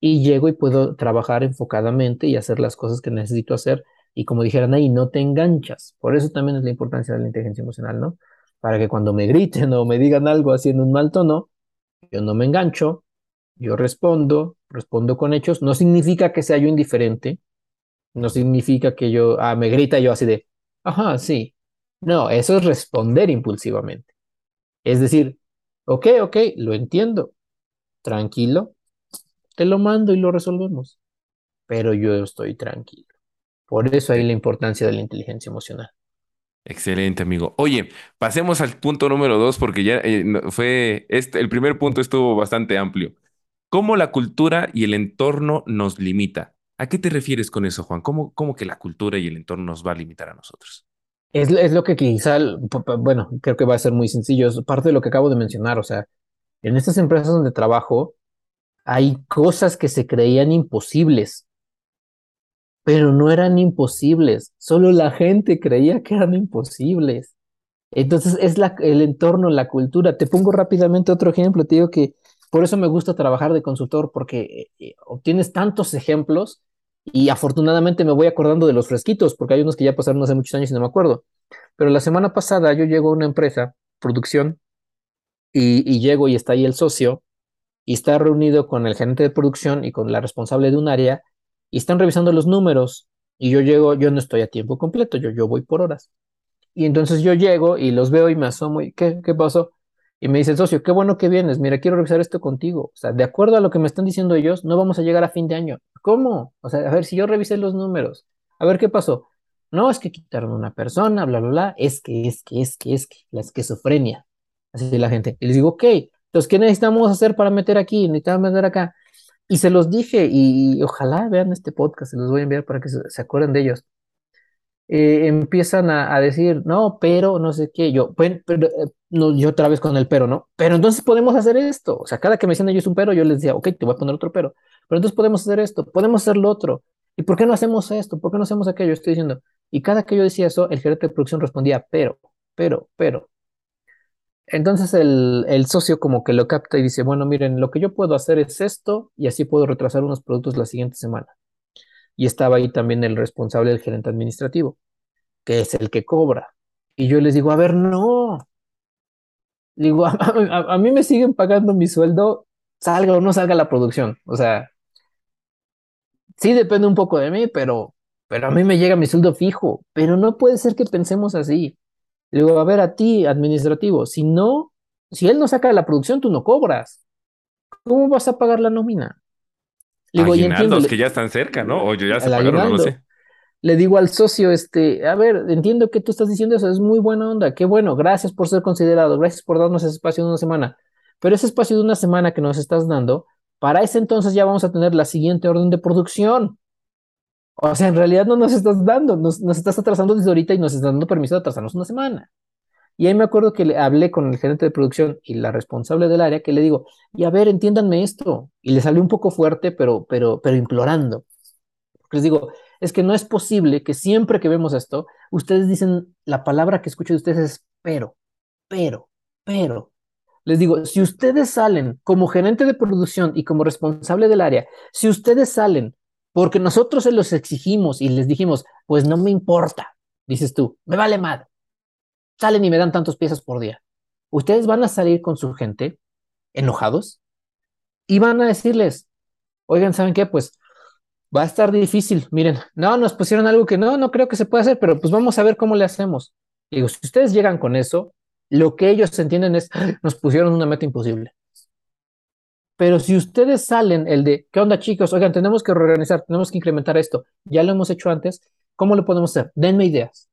Y llego y puedo trabajar enfocadamente y hacer las cosas que necesito hacer. Y como dijeran ahí, no te enganchas. Por eso también es la importancia de la inteligencia emocional, ¿no? Para que cuando me griten o me digan algo haciendo un mal tono, yo no me engancho, yo respondo, respondo con hechos. No significa que sea yo indiferente, no significa que yo, ah, me grita yo así de, ajá, sí, no, eso es responder impulsivamente. Es decir, ok, ok, lo entiendo, tranquilo, te lo mando y lo resolvemos, pero yo estoy tranquilo. Por eso hay la importancia de la inteligencia emocional. Excelente, amigo. Oye, pasemos al punto número dos porque ya eh, fue, este, el primer punto estuvo bastante amplio. ¿Cómo la cultura y el entorno nos limita? ¿A qué te refieres con eso, Juan? ¿Cómo, cómo que la cultura y el entorno nos va a limitar a nosotros? Es, es, lo que quizá, bueno, creo que va a ser muy sencillo, es parte de lo que acabo de mencionar, o sea, en estas empresas donde trabajo hay cosas que se creían imposibles, pero no eran imposibles, solo la gente creía que eran imposibles. Entonces es el entorno, la cultura. Te pongo rápidamente otro ejemplo, te digo que por eso me gusta trabajar de consultor, porque eh, obtienes tantos ejemplos y afortunadamente me voy acordando de los fresquitos, porque hay unos que ya pasaron hace muchos años y no me acuerdo. Pero la semana pasada yo llego a una empresa, producción, y, llego y está ahí el socio, y está reunido con el gerente de producción y con la responsable de un área, y están revisando los números. Y yo llego, yo no estoy a tiempo completo, yo, yo voy por horas. Y entonces yo llego y los veo y me asomo y ¿qué, qué pasó? Y me dice el socio, qué bueno que vienes, mira, quiero revisar esto contigo. O sea, de acuerdo a lo que me están diciendo ellos, no vamos a llegar a fin de año. ¿Cómo? O sea, a ver, si yo revisé los números, a ver qué pasó. No, es que quitaron una persona, bla, bla, bla, es que, es que, es que, es que, la esquizofrenia. Así la gente. Y les digo, ok, entonces, ¿qué necesitamos hacer para meter aquí? Necesitamos meter acá. Y se los dije, y, ojalá vean este podcast, se los voy a enviar para que se acuerden de ellos. Eh, empiezan a, decir, no, pero no sé qué, yo, pero, pero eh, no, yo otra vez con el pero, ¿no? Pero entonces podemos hacer esto, o sea, cada que me decían ellos un pero, yo les decía, ok, te voy a poner otro pero, pero entonces podemos hacer esto, podemos hacer lo otro, ¿y por qué no hacemos esto? ¿Por qué no hacemos aquello? Estoy diciendo, y cada que yo decía eso, el gerente de producción respondía, pero, pero, pero. Entonces el, socio como que lo capta y dice, bueno, miren, lo que yo puedo hacer es esto y así puedo retrasar unos productos la siguiente semana y estaba ahí también el responsable del gerente administrativo, que es el que cobra. Y yo les digo, a ver, no. Digo, <laughs> a, mí me siguen pagando mi sueldo, salga o no salga la producción. O sea, sí depende un poco de mí, pero, pero a mí me llega mi sueldo fijo. Pero no puede ser que pensemos así. Digo, a ver, a ti, administrativo, si no, si él no saca la producción, tú no cobras. ¿Cómo vas a pagar la nómina? Digo, Aguinaldos que ya están cerca, ¿no? O ya se pagaron, no lo sé. le digo al socio, este, a ver, entiendo que tú estás diciendo eso, es muy buena onda, qué bueno, gracias por ser considerado, gracias por darnos ese espacio de una semana. Pero ese espacio de una semana que nos estás dando, para ese entonces ya vamos a tener la siguiente orden de producción. O sea, en realidad no nos estás dando, nos, nos estás atrasando desde ahorita y nos estás dando permiso de atrasarnos una semana. Y ahí me acuerdo que le hablé con el gerente de producción y la responsable del área, que le digo, y a ver, entiéndanme esto. Y le salió un poco fuerte, pero, pero, pero implorando. Les digo, es que no es posible que siempre que vemos esto, ustedes dicen, la palabra que escucho de ustedes es pero, pero, pero. Les digo, si ustedes salen como gerente de producción y como responsable del área, si ustedes salen porque nosotros se los exigimos y les dijimos, pues no me importa, dices tú, me vale mal, salen y me dan tantas piezas por día. Ustedes van a salir con su gente enojados y van a decirles, oigan, ¿saben qué? Pues va a estar difícil. Miren, no, nos pusieron algo que no, no creo que se pueda hacer, pero pues vamos a ver cómo le hacemos. digo, si ustedes llegan con eso, lo que ellos entienden es, nos pusieron una meta imposible. Pero si ustedes salen el de, ¿qué onda chicos? Oigan, tenemos que reorganizar, tenemos que incrementar esto. Ya lo hemos hecho antes. ¿Cómo lo podemos hacer? Denme ideas.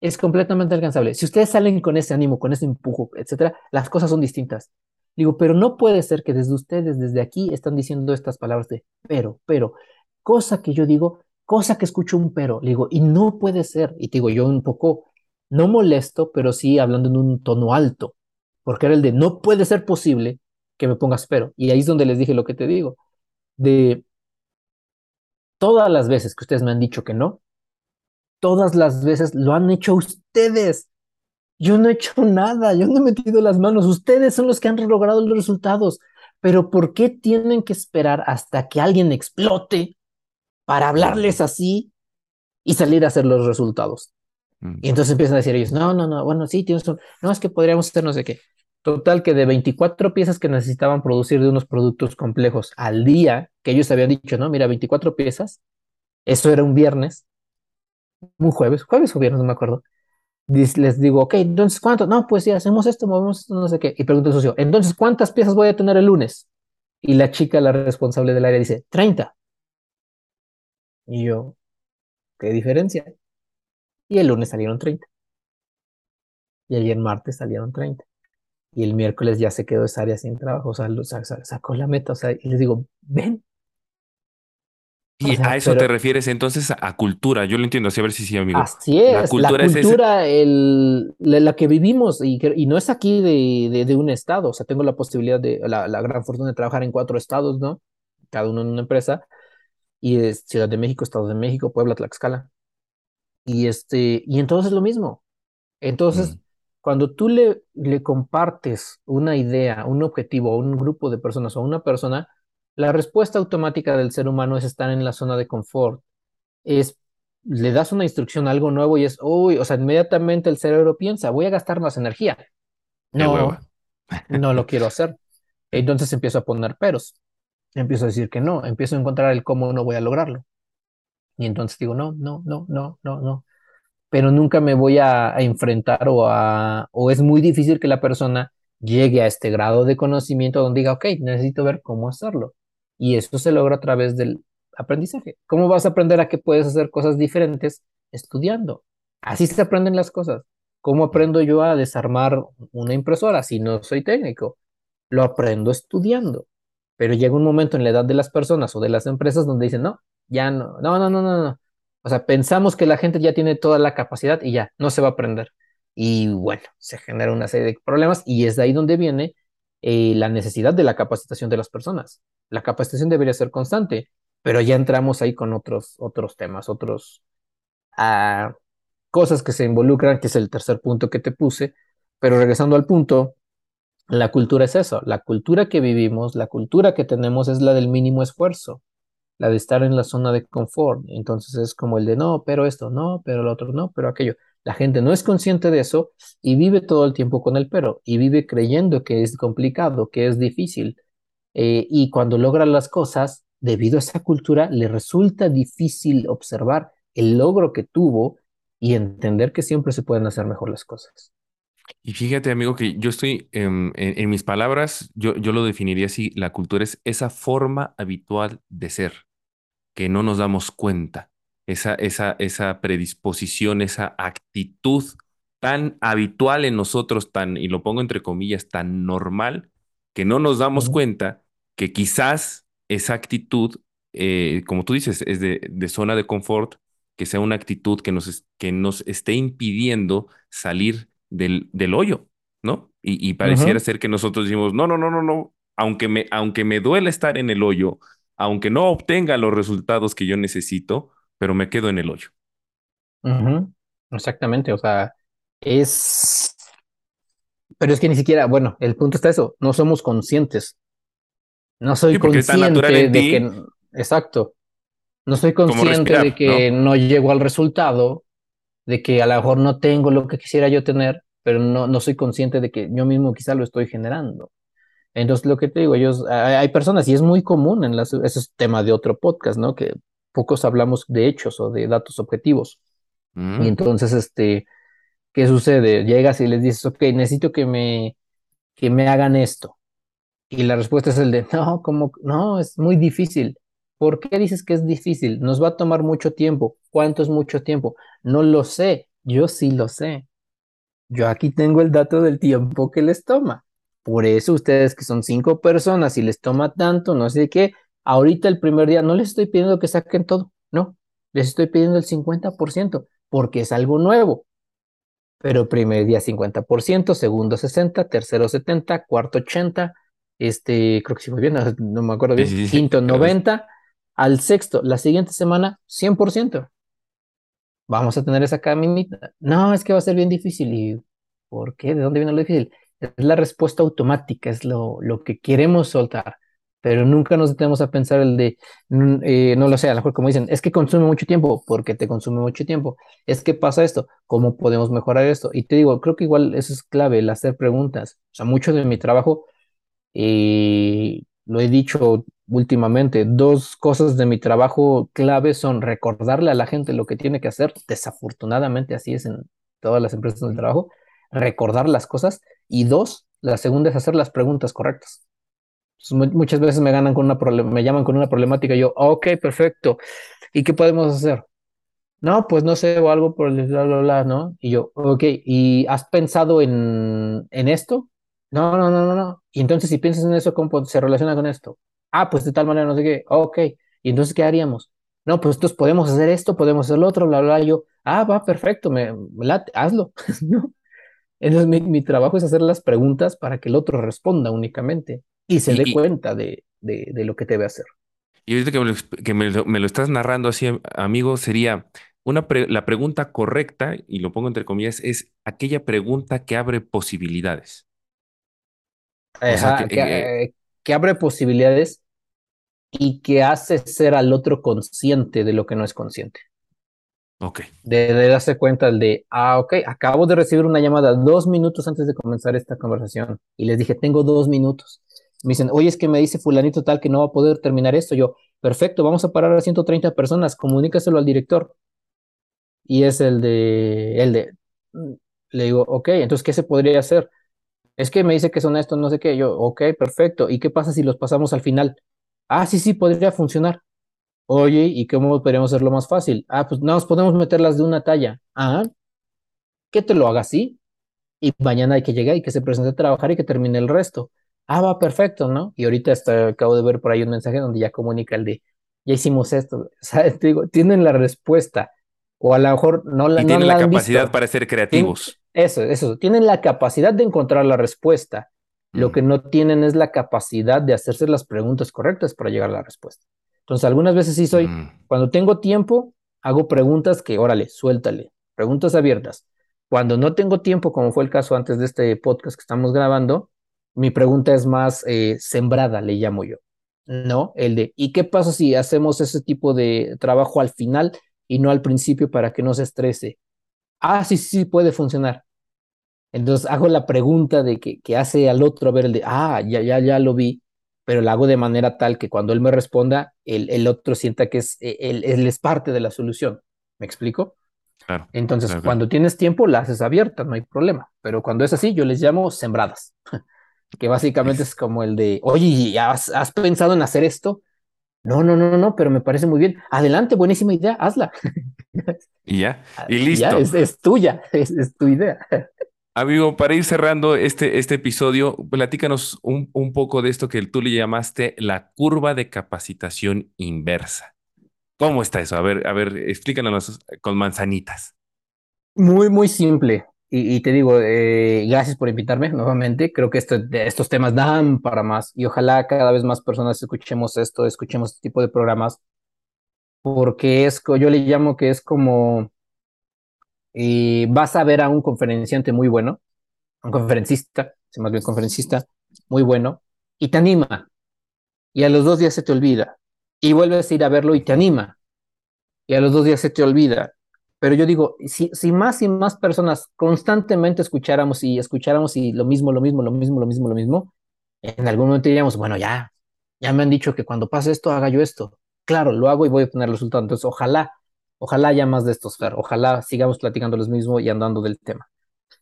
Es completamente alcanzable. Si ustedes salen con ese ánimo, con ese empujo, etcétera, las cosas son distintas. Digo, pero no puede ser que desde ustedes, desde aquí, están diciendo estas palabras de pero, pero cosa que yo digo, cosa que escucho un pero, le digo, y no puede ser, y te digo, yo un poco, no molesto, pero sí hablando en un tono alto, porque era el de, no puede ser posible que me pongas pero, y ahí es donde les dije lo que te digo, de todas las veces que ustedes me han dicho que no, todas las veces lo han hecho ustedes. Yo no he hecho nada, yo no he metido las manos, ustedes son los que han logrado los resultados. Pero ¿por qué tienen que esperar hasta que alguien explote para hablarles así y salir a hacer los resultados. Mm. Y entonces empiezan a decir ellos, no, no, no, bueno, sí, tienes un... no, es que podríamos hacer no sé qué. Total que de 24 piezas que necesitaban producir de unos productos complejos al día, que ellos habían dicho, no, mira, 24 piezas, eso era un viernes, un jueves, jueves o viernes, no me acuerdo. Les digo, ok, entonces, ¿cuánto? No, pues sí, hacemos esto, movemos esto, no sé qué. Y pregunto al socio, entonces, ¿cuántas piezas voy a tener el lunes? Y la chica, la responsable del área, dice, 30. Y yo, ¿qué diferencia? Y el lunes salieron 30. Y ayer martes salieron 30. Y el miércoles ya se quedó esa área sin trabajo. O sea, sacó la meta. O sea, y les digo, ven. Y a eso te refieres entonces a cultura. Yo lo entiendo, así a ver si sí, amigo. Así es. La cultura, la, cultura el, la, que vivimos y, y no es aquí de, de, un estado. O sea, tengo la posibilidad de, la, la gran fortuna de trabajar en cuatro estados, ¿no? Cada uno en una empresa y es Ciudad de México, Estado de México, Puebla, Tlaxcala. Y este, y entonces lo mismo. Entonces, cuando tú le, le compartes una idea, un objetivo a un grupo de personas o a una persona, la respuesta automática del ser humano es estar en la zona de confort. Es, le das una instrucción, algo nuevo y es, uy, o sea, inmediatamente el cerebro piensa, voy a gastar más energía. No, no lo <laughs> quiero hacer. Entonces empiezo a poner peros empiezo a decir que no, empiezo a encontrar el cómo no voy a lograrlo. Y entonces digo, no, no, no, no, no, no. Pero nunca me voy a, enfrentar o a, o es muy difícil que la persona llegue a este grado de conocimiento donde diga, ok, necesito ver cómo hacerlo. Y eso se logra a través del aprendizaje. ¿Cómo vas a aprender a que puedes hacer cosas diferentes? Estudiando. Así se aprenden las cosas. ¿Cómo aprendo yo a desarmar una impresora si no soy técnico? Lo aprendo estudiando. Pero llega un momento en la edad de las personas o de las empresas donde dicen, no, ya no, no, no, no, no, no. O sea, pensamos que la gente ya tiene toda la capacidad y ya, no se va a aprender. Y bueno, se genera una serie de problemas y es de ahí donde viene eh, la necesidad de la capacitación de las personas. La capacitación debería ser constante, pero ya entramos ahí con otros, otros temas, otros ah, cosas que se involucran, que es el tercer punto que te puse. Pero regresando al punto, la cultura es eso, la cultura que vivimos, la cultura que tenemos es la del mínimo esfuerzo, la de estar en la zona de confort. Entonces es como el de no, pero esto, no, pero lo otro, no, pero aquello. La gente no es consciente de eso y vive todo el tiempo con el pero y vive creyendo que es complicado, que es difícil. Eh, y cuando logra las cosas, debido a esa cultura, le resulta difícil observar el logro que tuvo y entender que siempre se pueden hacer mejor las cosas. Y fíjate, amigo, que yo estoy en, mis palabras, yo, yo lo definiría así, la cultura es esa forma habitual de ser, que no nos damos cuenta, esa, esa, esa predisposición, esa actitud tan habitual en nosotros, tan, y lo pongo entre comillas, tan normal, que no nos damos cuenta que quizás esa actitud, eh, como tú dices, es de, de, zona de confort, que sea una actitud que nos, que nos esté impidiendo salir del, del hoyo, ¿no? Y, y pareciera ser que nosotros decimos, no, no, no, no, no, aunque me, aunque me duele estar en el hoyo, aunque no obtenga los resultados que yo necesito, pero me quedo en el hoyo. Exactamente, o sea, es... Pero es que ni siquiera, bueno, el punto está eso, no somos conscientes. No soy consciente de que... Exacto. No soy consciente de que ¿no? ¿no? llego al resultado, de que a lo mejor no tengo lo que quisiera yo tener, pero no, no soy consciente de que yo mismo quizá lo estoy generando. Entonces, lo que te digo, ellos, hay personas, y es muy común en las, ese es tema de otro podcast, ¿no? Que pocos hablamos de hechos o de datos objetivos. Mm. Y entonces, este, ¿qué sucede? Llegas y les dices, ok, necesito que me, que me hagan esto. Y la respuesta es el de, <laughs> no, como, no, es muy difícil. ¿Por qué dices que es difícil? Nos va a tomar mucho tiempo. ¿Cuánto es mucho tiempo? No lo sé. Yo sí lo sé. Yo aquí tengo el dato del tiempo que les toma. Por eso ustedes que son cinco personas y les toma tanto, no sé qué, ahorita el primer día no les estoy pidiendo que saquen todo, no, les estoy pidiendo el 50% porque es algo nuevo. Pero primer día 50%, segundo 60, tercero 70, cuarto 80, este, creo que sí muy bien, <laughs> no, me acuerdo bien, sí, sí, quinto 90, al sexto, la siguiente semana 100%. Vamos a tener esa caminita. No, es que va a ser bien difícil. ¿Y por qué? ¿De dónde viene lo difícil? Es la respuesta automática, es lo, lo que queremos soltar, pero nunca nos detenemos a pensar el de, mm, eh, no lo sé, a lo mejor como dicen, es que consume mucho tiempo, porque te consume mucho tiempo, es que pasa esto, ¿cómo podemos mejorar esto? Y te digo, creo que igual eso es clave, el hacer preguntas. O sea, mucho de mi trabajo, y lo he dicho últimamente, dos cosas de mi trabajo clave son recordarle a la gente lo que tiene que hacer, desafortunadamente así es en todas las empresas del trabajo, recordar las cosas y dos, la segunda es hacer las preguntas correctas. muchas veces me ganan con una me llaman con una problemática y yo, ok, perfecto. ¿Y qué podemos hacer? No, pues no sé, o algo por el bla, bla, bla, ¿no? Y yo, ok, ¿y has pensado en, en esto? No, no, no, no, no. Y entonces si piensas en eso, ¿cómo se relaciona con esto? Ah, pues de tal manera, no sé qué. Ok. ¿Y entonces qué haríamos? No, pues entonces podemos hacer esto, podemos hacer lo otro, bla, bla, yo, ah, va, perfecto, me, me late, hazlo, <laughs> ¿no? Entonces mi, mi, trabajo es hacer las preguntas para que el otro responda únicamente y se y, dé cuenta de, de, de, lo que debe hacer. Y ahorita que me lo, que me lo, me lo estás narrando así, amigo, sería una pre, la pregunta correcta, y lo pongo entre comillas, es aquella pregunta que abre posibilidades. Ajá, o sea, que, que, eh, que abre posibilidades y que hace ser al otro consciente de lo que no es consciente. Ok. De, de, darse cuenta de, ah, ok, acabo de recibir una llamada dos minutos antes de comenzar esta conversación y les dije, tengo dos minutos. Me dicen, oye, es que me dice fulanito tal que no va a poder terminar esto. Yo, perfecto, vamos a parar a 130 personas, comunícaselo al director. Y es el de, el de, le digo, ok, entonces, ¿qué se podría hacer? Es que me dice que son estos, no sé qué. Yo, ok, perfecto. ¿Y qué pasa si los pasamos al final? Ah, sí, sí, podría funcionar. Oye, ¿y cómo podríamos hacerlo más fácil? Ah, pues nos podemos meterlas de una talla. Ah, que te lo haga así. Y mañana hay que llegar y que se presente a trabajar y que termine el resto. Ah, va perfecto, ¿no? Y ahorita hasta acabo de ver por ahí un mensaje donde ya comunica el de, ya hicimos esto. <laughs> ¿Sabes? Te digo, tienen la respuesta. O a lo mejor no la Y tienen no la, la capacidad visto. para ser creativos. Eso, eso. Tienen la capacidad de encontrar la respuesta. Lo que no tienen es la capacidad de hacerse las preguntas correctas para llegar a la respuesta. Entonces, algunas veces sí soy, mm. cuando tengo tiempo, hago preguntas que, órale, suéltale, preguntas abiertas. Cuando no tengo tiempo, como fue el caso antes de este podcast que estamos grabando, mi pregunta es más eh, sembrada, le llamo yo. ¿No? El de, ¿y qué pasa si hacemos ese tipo de trabajo al final y no al principio para que no se estrese? Ah, sí, sí, puede funcionar. Entonces hago la pregunta de que, que hace al otro a ver el de, ah, ya, ya, ya lo vi, pero la hago de manera tal que cuando él me responda, el, el otro sienta que es, e, él, él, es parte de la solución. ¿Me explico? Claro, Entonces, claro, cuando tienes tiempo, la haces abierta, no hay problema. Pero cuando es así, yo les llamo sembradas, <laughs> que básicamente es, es como el de, oye, ¿has, ¿has pensado en hacer esto? No, no, no, no, pero me parece muy bien. Adelante, buenísima idea, hazla. Y ya, <laughs> y listo. Ya, es, es tuya, <laughs> es, es tu idea. Amigo, para ir cerrando este, este episodio, platícanos un, un poco de esto que tú le llamaste la curva de capacitación inversa. ¿Cómo está eso? A ver, a ver, explícanos con manzanitas. Muy, muy simple. Y, te digo, eh, gracias por invitarme nuevamente. Creo que esto- estos temas dan para más y ojalá cada vez más personas escuchemos esto, escuchemos este tipo de programas, porque es, yo le llamo que es como, eh, vas a ver a un conferenciante muy bueno, un conferencista, sí, más bien conferencista, muy bueno, y te anima, y a los dos días se te olvida, y vuelves a ir a verlo y te anima, y a los dos días se te olvida. Pero yo digo, si, si más y más personas constantemente escucháramos y escucháramos y lo mismo, lo mismo, lo mismo, lo mismo, lo mismo, en algún momento diríamos, bueno, ya, ya me han dicho que cuando pase esto haga yo esto. Claro, lo hago y voy a obtener resultados. Entonces, ojalá, ojalá haya más de estos, Fer. Ojalá sigamos platicando los mismos y andando del tema.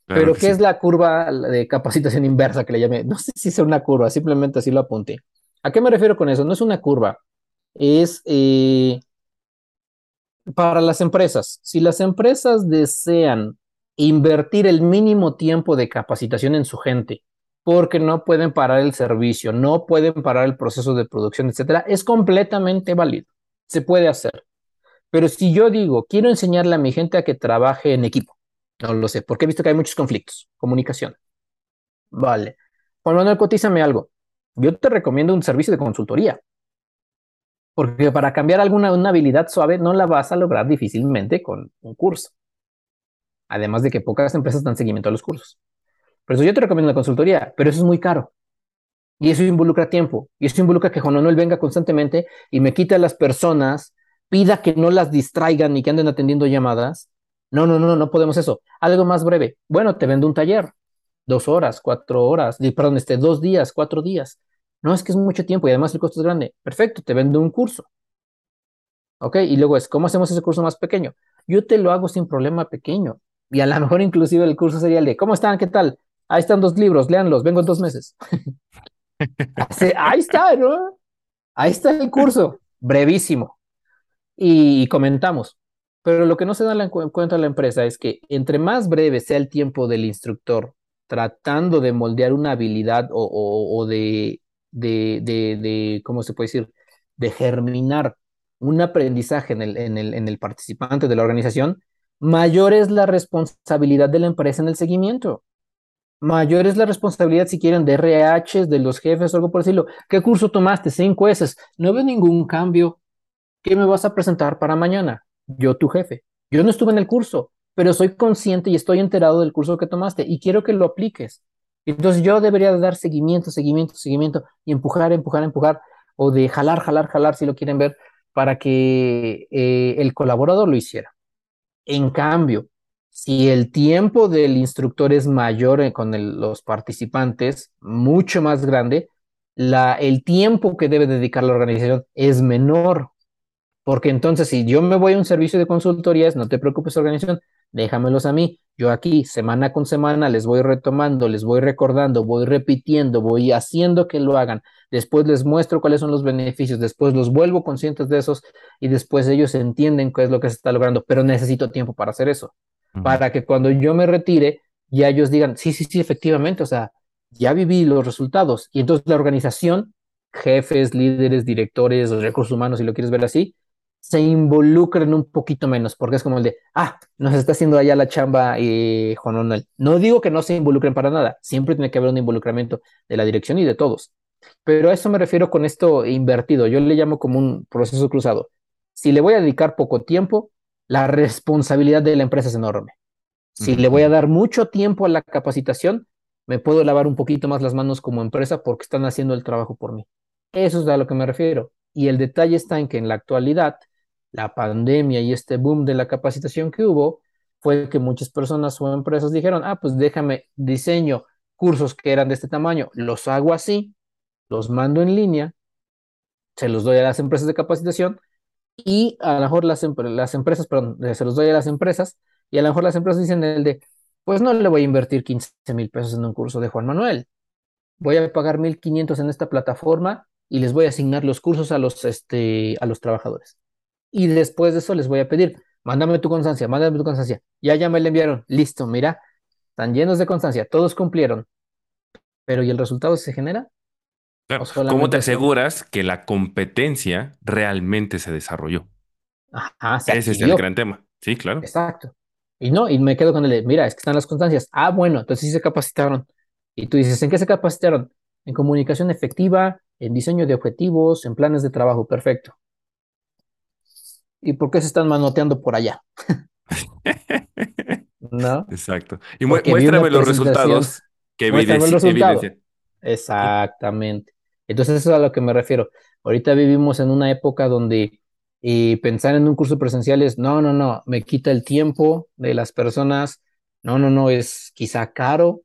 Claro Pero, ¿qué sí. es la curva de capacitación <laughs> inversa que le llamé? No sé si es una curva, simplemente así lo apunté. ¿A qué me refiero con eso? No es una curva, es eh, para las empresas. Si las empresas desean invertir el mínimo tiempo de capacitación en su gente, porque no pueden parar el servicio, no pueden parar el proceso de producción, etcétera, es completamente válido. Se puede hacer. Pero si yo digo, quiero enseñarle a mi gente a que trabaje en equipo, no lo sé, porque he visto que hay muchos conflictos, comunicación. Vale. Juan Manuel, cotízame algo. Yo te recomiendo un servicio de consultoría, porque para cambiar alguna una habilidad suave no la vas a lograr difícilmente con un curso. Además de que pocas empresas dan seguimiento a los cursos. Por eso yo te recomiendo la consultoría, pero eso es muy caro. Y eso involucra tiempo. Y eso involucra que Juan Manuel venga constantemente y me quite a las personas, pida que no las distraigan ni que anden atendiendo llamadas. No, no, no, no podemos eso. Algo más breve. Bueno, te vendo un taller. Dos horas, cuatro horas, perdón, este, dos días, cuatro días. No, es que es mucho tiempo y además el costo es grande. Perfecto, te vendo un curso. ¿Ok? Y luego es, ¿cómo hacemos ese curso más pequeño? Yo te lo hago sin problema pequeño. Y a lo <laughs> mejor inclusive el curso sería el de, ¿cómo están? ¿Qué tal? Ahí están dos libros, léanlos, vengo en dos meses. <laughs> Ahí está, ¿no? Ahí está el curso, brevísimo. Y, comentamos. Pero lo que no se da en cu- en cuenta la empresa es que entre más breve sea el tiempo del instructor tratando de moldear una habilidad o, de, de, de, ¿cómo se puede decir? De germinar un aprendizaje en el, en el, en el participante de la organización, mayor es la responsabilidad de la empresa en el seguimiento. Mayor es la responsabilidad, si quieren, de RH, de los jefes algo por decirlo. ¿Qué curso tomaste? Cinco. No veo ningún cambio. ¿Qué me vas a presentar para mañana? Yo, tu jefe. Yo no estuve en el curso, pero soy consciente y estoy enterado del curso que tomaste y quiero que lo apliques. Entonces yo debería de dar seguimiento, seguimiento, seguimiento y empujar, empujar, empujar o de jalar, jalar, jalar, si lo quieren ver, para que eh, el colaborador lo hiciera. En cambio, si el tiempo del instructor es mayor eh, con los participantes, mucho más grande, el tiempo que debe dedicar la organización es menor. Porque entonces, si yo me voy a un servicio de consultorías, no te preocupes, organización, déjamelos a mí. Yo aquí, semana con semana, les voy retomando, les voy recordando, voy repitiendo, voy haciendo que lo hagan. Después les muestro cuáles son los beneficios, después los vuelvo conscientes de esos y después ellos entienden qué es lo que se está logrando. Pero necesito tiempo para hacer eso para que cuando yo me retire, ya ellos digan, sí, sí, sí, efectivamente, o sea, ya viví los resultados. Y entonces la organización, jefes, líderes, directores, recursos humanos, si lo quieres ver así, se involucren un poquito menos, porque es como el de, ah, nos está haciendo allá la chamba eh, Juan Manuel. No digo que no se involucren para nada, siempre tiene que haber un involucramiento de la dirección y de todos. Pero a eso me refiero con esto invertido, yo le llamo como un proceso cruzado. Si le voy a dedicar poco tiempo, la responsabilidad de la empresa es enorme. Si le voy a dar mucho tiempo a la capacitación, me puedo lavar un poquito más las manos como empresa porque están haciendo el trabajo por mí. Eso es a lo que me refiero. Y el detalle está en que en la actualidad, la pandemia y este boom de la capacitación que hubo, fue que muchas personas o empresas dijeron, ah, pues déjame diseño cursos que eran de este tamaño, los hago así, los mando en línea, se los doy a las empresas de capacitación y a lo mejor las, las empresas, perdón, eh, se los doy a las empresas y a lo mejor las empresas dicen el de, pues no le voy a invertir 15 mil pesos en un curso de Juan Manuel, voy a pagar 1.500 en esta plataforma y les voy a asignar los cursos a los, este, a los trabajadores. Y después de eso les voy a pedir, mándame tu constancia, mándame tu constancia. Ya, ya me la enviaron. Listo, mira, están llenos de constancia, todos cumplieron. Pero ¿y el resultado se genera? ¿Cómo te aseguras que la competencia realmente se desarrolló? Ese es el gran tema. Sí, claro. Exacto. Y no, y me quedo con el, mira, es que están las constancias. Ah, bueno, entonces sí se capacitaron. Y tú dices, ¿en qué se capacitaron? En comunicación efectiva, en diseño de objetivos, en planes de trabajo. Perfecto. ¿Y por qué se están manoteando por allá? <laughs> ¿No? Exacto. Y muéstrame los resultados que evidencian. Exactamente. Entonces, eso es a lo que me refiero. Ahorita vivimos en una época donde eh, pensar en un curso presencial es, no, no, no, me quita el tiempo de las personas, no, no, no, es quizá caro,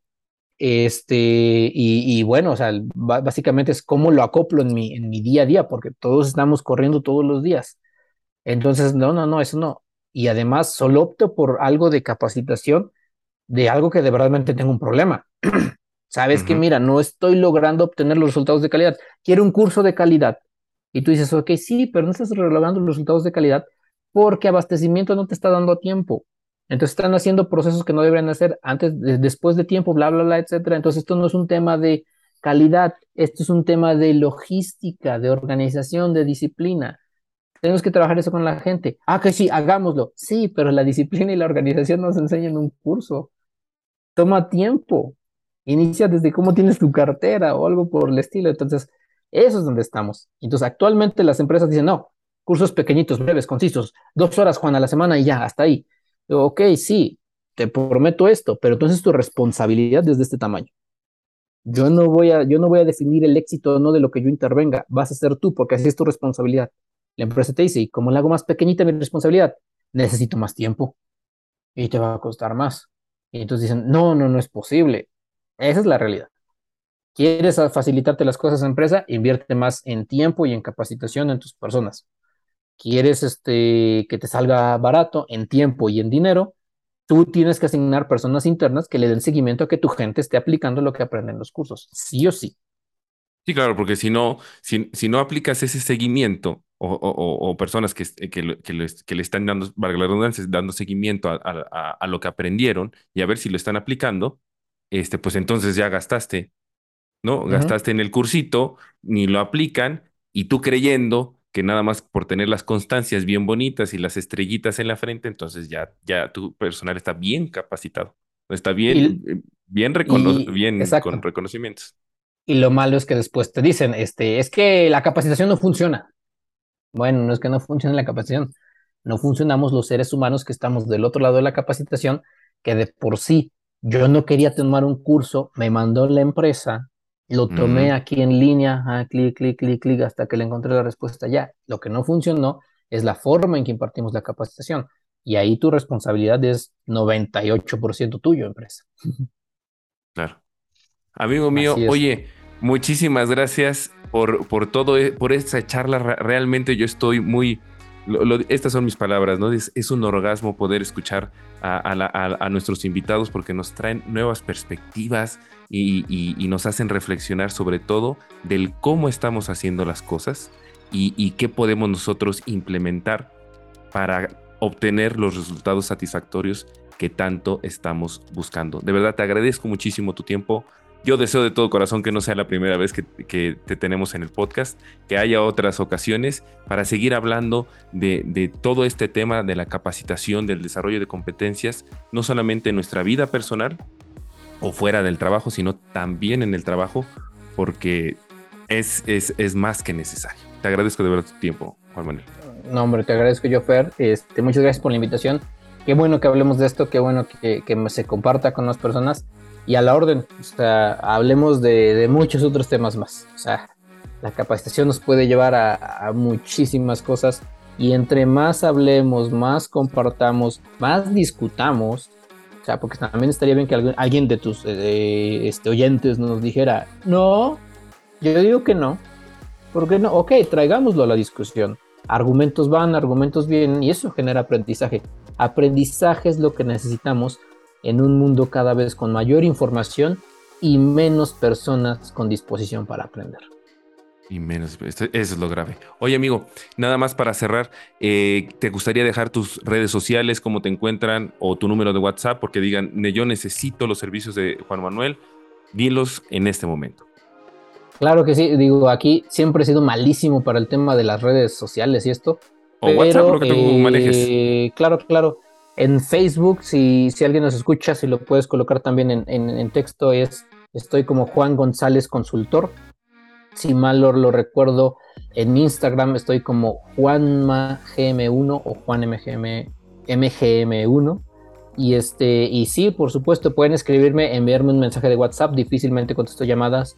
este, y, bueno, o sea, básicamente es cómo lo acoplo en mi, en mi día a día, porque todos estamos corriendo todos los días. Entonces, no, no, no, eso no. Y además, solo opto por algo de capacitación de algo que de verdad tengo un problema. <clears throat> Sabes que, mira, no estoy logrando obtener los resultados de calidad. Quiero un curso de calidad. Y tú dices, ok, sí, pero no estás logrando los resultados de calidad porque abastecimiento no te está dando tiempo. Entonces están haciendo procesos que no deberían hacer antes, después de tiempo, bla, bla, bla, etcétera. Entonces esto no es un tema de calidad, esto es un tema de logística, de organización, de disciplina. Tenemos que trabajar eso con la gente. Ah, que sí, hagámoslo. Sí, pero la disciplina y la organización nos enseñan en un curso. Toma tiempo. Inicia desde cómo tienes tu cartera o algo por el estilo. Entonces, eso es donde estamos. Entonces, actualmente las empresas dicen, no, cursos pequeñitos, breves, concisos, dos horas, Juan, a la semana y ya, hasta ahí. ok, sí, te prometo esto, pero entonces tu responsabilidad desde este tamaño. Yo no voy a, yo no voy a definir el éxito o no de lo que yo intervenga, vas a ser tú, porque así es tu responsabilidad. La empresa te dice, y como la hago más pequeñita mi responsabilidad, necesito más tiempo y te va a costar más. Y entonces dicen, no, no, no es posible. Esa es la realidad. ¿Quieres facilitarte las cosas a empresa? Invierte más en tiempo y en capacitación en tus personas. ¿Quieres este, que te salga barato en tiempo y en dinero? Tú tienes que asignar personas internas que le den seguimiento a que tu gente esté aplicando lo que aprende en los cursos, sí o sí. Sí, claro, porque si no, si, si no aplicas ese seguimiento o, personas que, que, le están dando, valga la redundancia, dando seguimiento a, lo que aprendieron y a ver si lo están aplicando, este, pues entonces ya gastaste ¿no? Gastaste en el cursito, ni lo aplican, y tú creyendo que nada más por tener las constancias bien bonitas y las estrellitas en la frente, entonces ya, ya tu personal está bien capacitado, está bien, eh, bien, bien con reconocimientos. Y lo malo es que después te dicen, este, es que la capacitación no funciona. Bueno, no es que no funcione la capacitación, no funcionamos los seres humanos que estamos del otro lado de la capacitación, que de por sí yo no quería tomar un curso, me mandó la empresa, lo tomé aquí en línea, ah, clic, clic, clic, clic, hasta que le encontré la respuesta ya. Lo que no funcionó es la forma en que impartimos la capacitación. Y ahí tu responsabilidad es 98% tuyo, empresa. Claro. Amigo mío, oye, muchísimas gracias por, por todo, e, por esta charla. Realmente yo estoy muy estas son mis palabras, ¿no? Es, un orgasmo poder escuchar a, nuestros invitados porque nos traen nuevas perspectivas y, nos hacen reflexionar sobre todo del cómo estamos haciendo las cosas y, qué podemos nosotros implementar para obtener los resultados satisfactorios que tanto estamos buscando. De verdad, te agradezco muchísimo tu tiempo. Yo deseo de todo corazón que no sea la primera vez que, te tenemos en el podcast, que haya otras ocasiones para seguir hablando de, todo este tema de la capacitación, del desarrollo de competencias, no solamente en nuestra vida personal o fuera del trabajo, sino también en el trabajo, porque es, es, más que necesario. Te agradezco de verdad tu tiempo, Juan Manuel. No, hombre, te agradezco yo, Fer. Este, muchas gracias por la invitación. Qué bueno que hablemos de esto, qué bueno que, que se comparta con las personas y a la orden. O sea, hablemos de, muchos otros temas más. O sea, la capacitación nos puede llevar a, muchísimas cosas y entre más hablemos, más compartamos, más discutamos. O sea, porque también estaría bien que alguien, de tus este, oyentes nos dijera, no, yo digo que no. ¿Por qué no? Ok, traigámoslo a la discusión. Argumentos van, argumentos vienen y eso genera aprendizaje. Aprendizaje es lo que necesitamos en un mundo cada vez con mayor información y menos personas con disposición para aprender. Y menos, eso es lo grave. Oye, amigo, nada más para cerrar, eh, ¿te gustaría dejar tus redes sociales, cómo te encuentran, o tu número de WhatsApp, porque digan, yo necesito los servicios de Juan Manuel? Dilos en este momento. Claro que sí, digo, aquí siempre he sido malísimo para el tema de las redes sociales y esto. O WhatsApp, lo que tú manejes. Eh, claro, claro. En Facebook, si, alguien nos escucha, si lo puedes colocar también en, en texto, es estoy como Juan González Consultor si mal lo recuerdo, en Instagram estoy como JuanmaGM1 o JuanMGM1. Y este, y sí, por supuesto, pueden escribirme, enviarme un mensaje de WhatsApp, difícilmente contesto llamadas,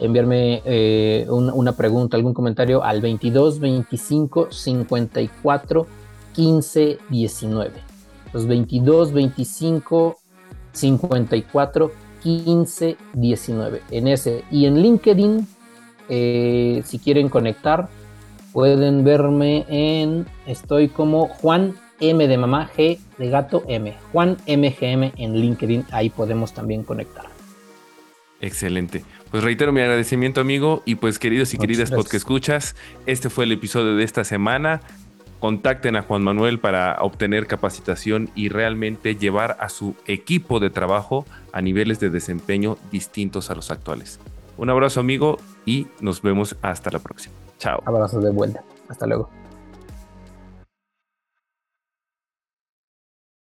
enviarme eh, una pregunta, algún comentario al 22 25 54 15 19. Los 22 25 54 15 19 en ese. Y en LinkedIn eh, si quieren conectar, pueden verme en. Estoy como Juan M de mamá, G de gato M. Juan MGM en LinkedIn. Ahí podemos también conectar. Excelente. Pues reitero mi agradecimiento, amigo. Y pues, queridos y queridas podcast escuchas, este fue el episodio de esta semana. Contacten a Juan Manuel para obtener capacitación y realmente llevar a su equipo de trabajo a niveles de desempeño distintos a los actuales. Un abrazo amigo y nos vemos hasta la próxima. Chao. Abrazo de vuelta. Hasta luego.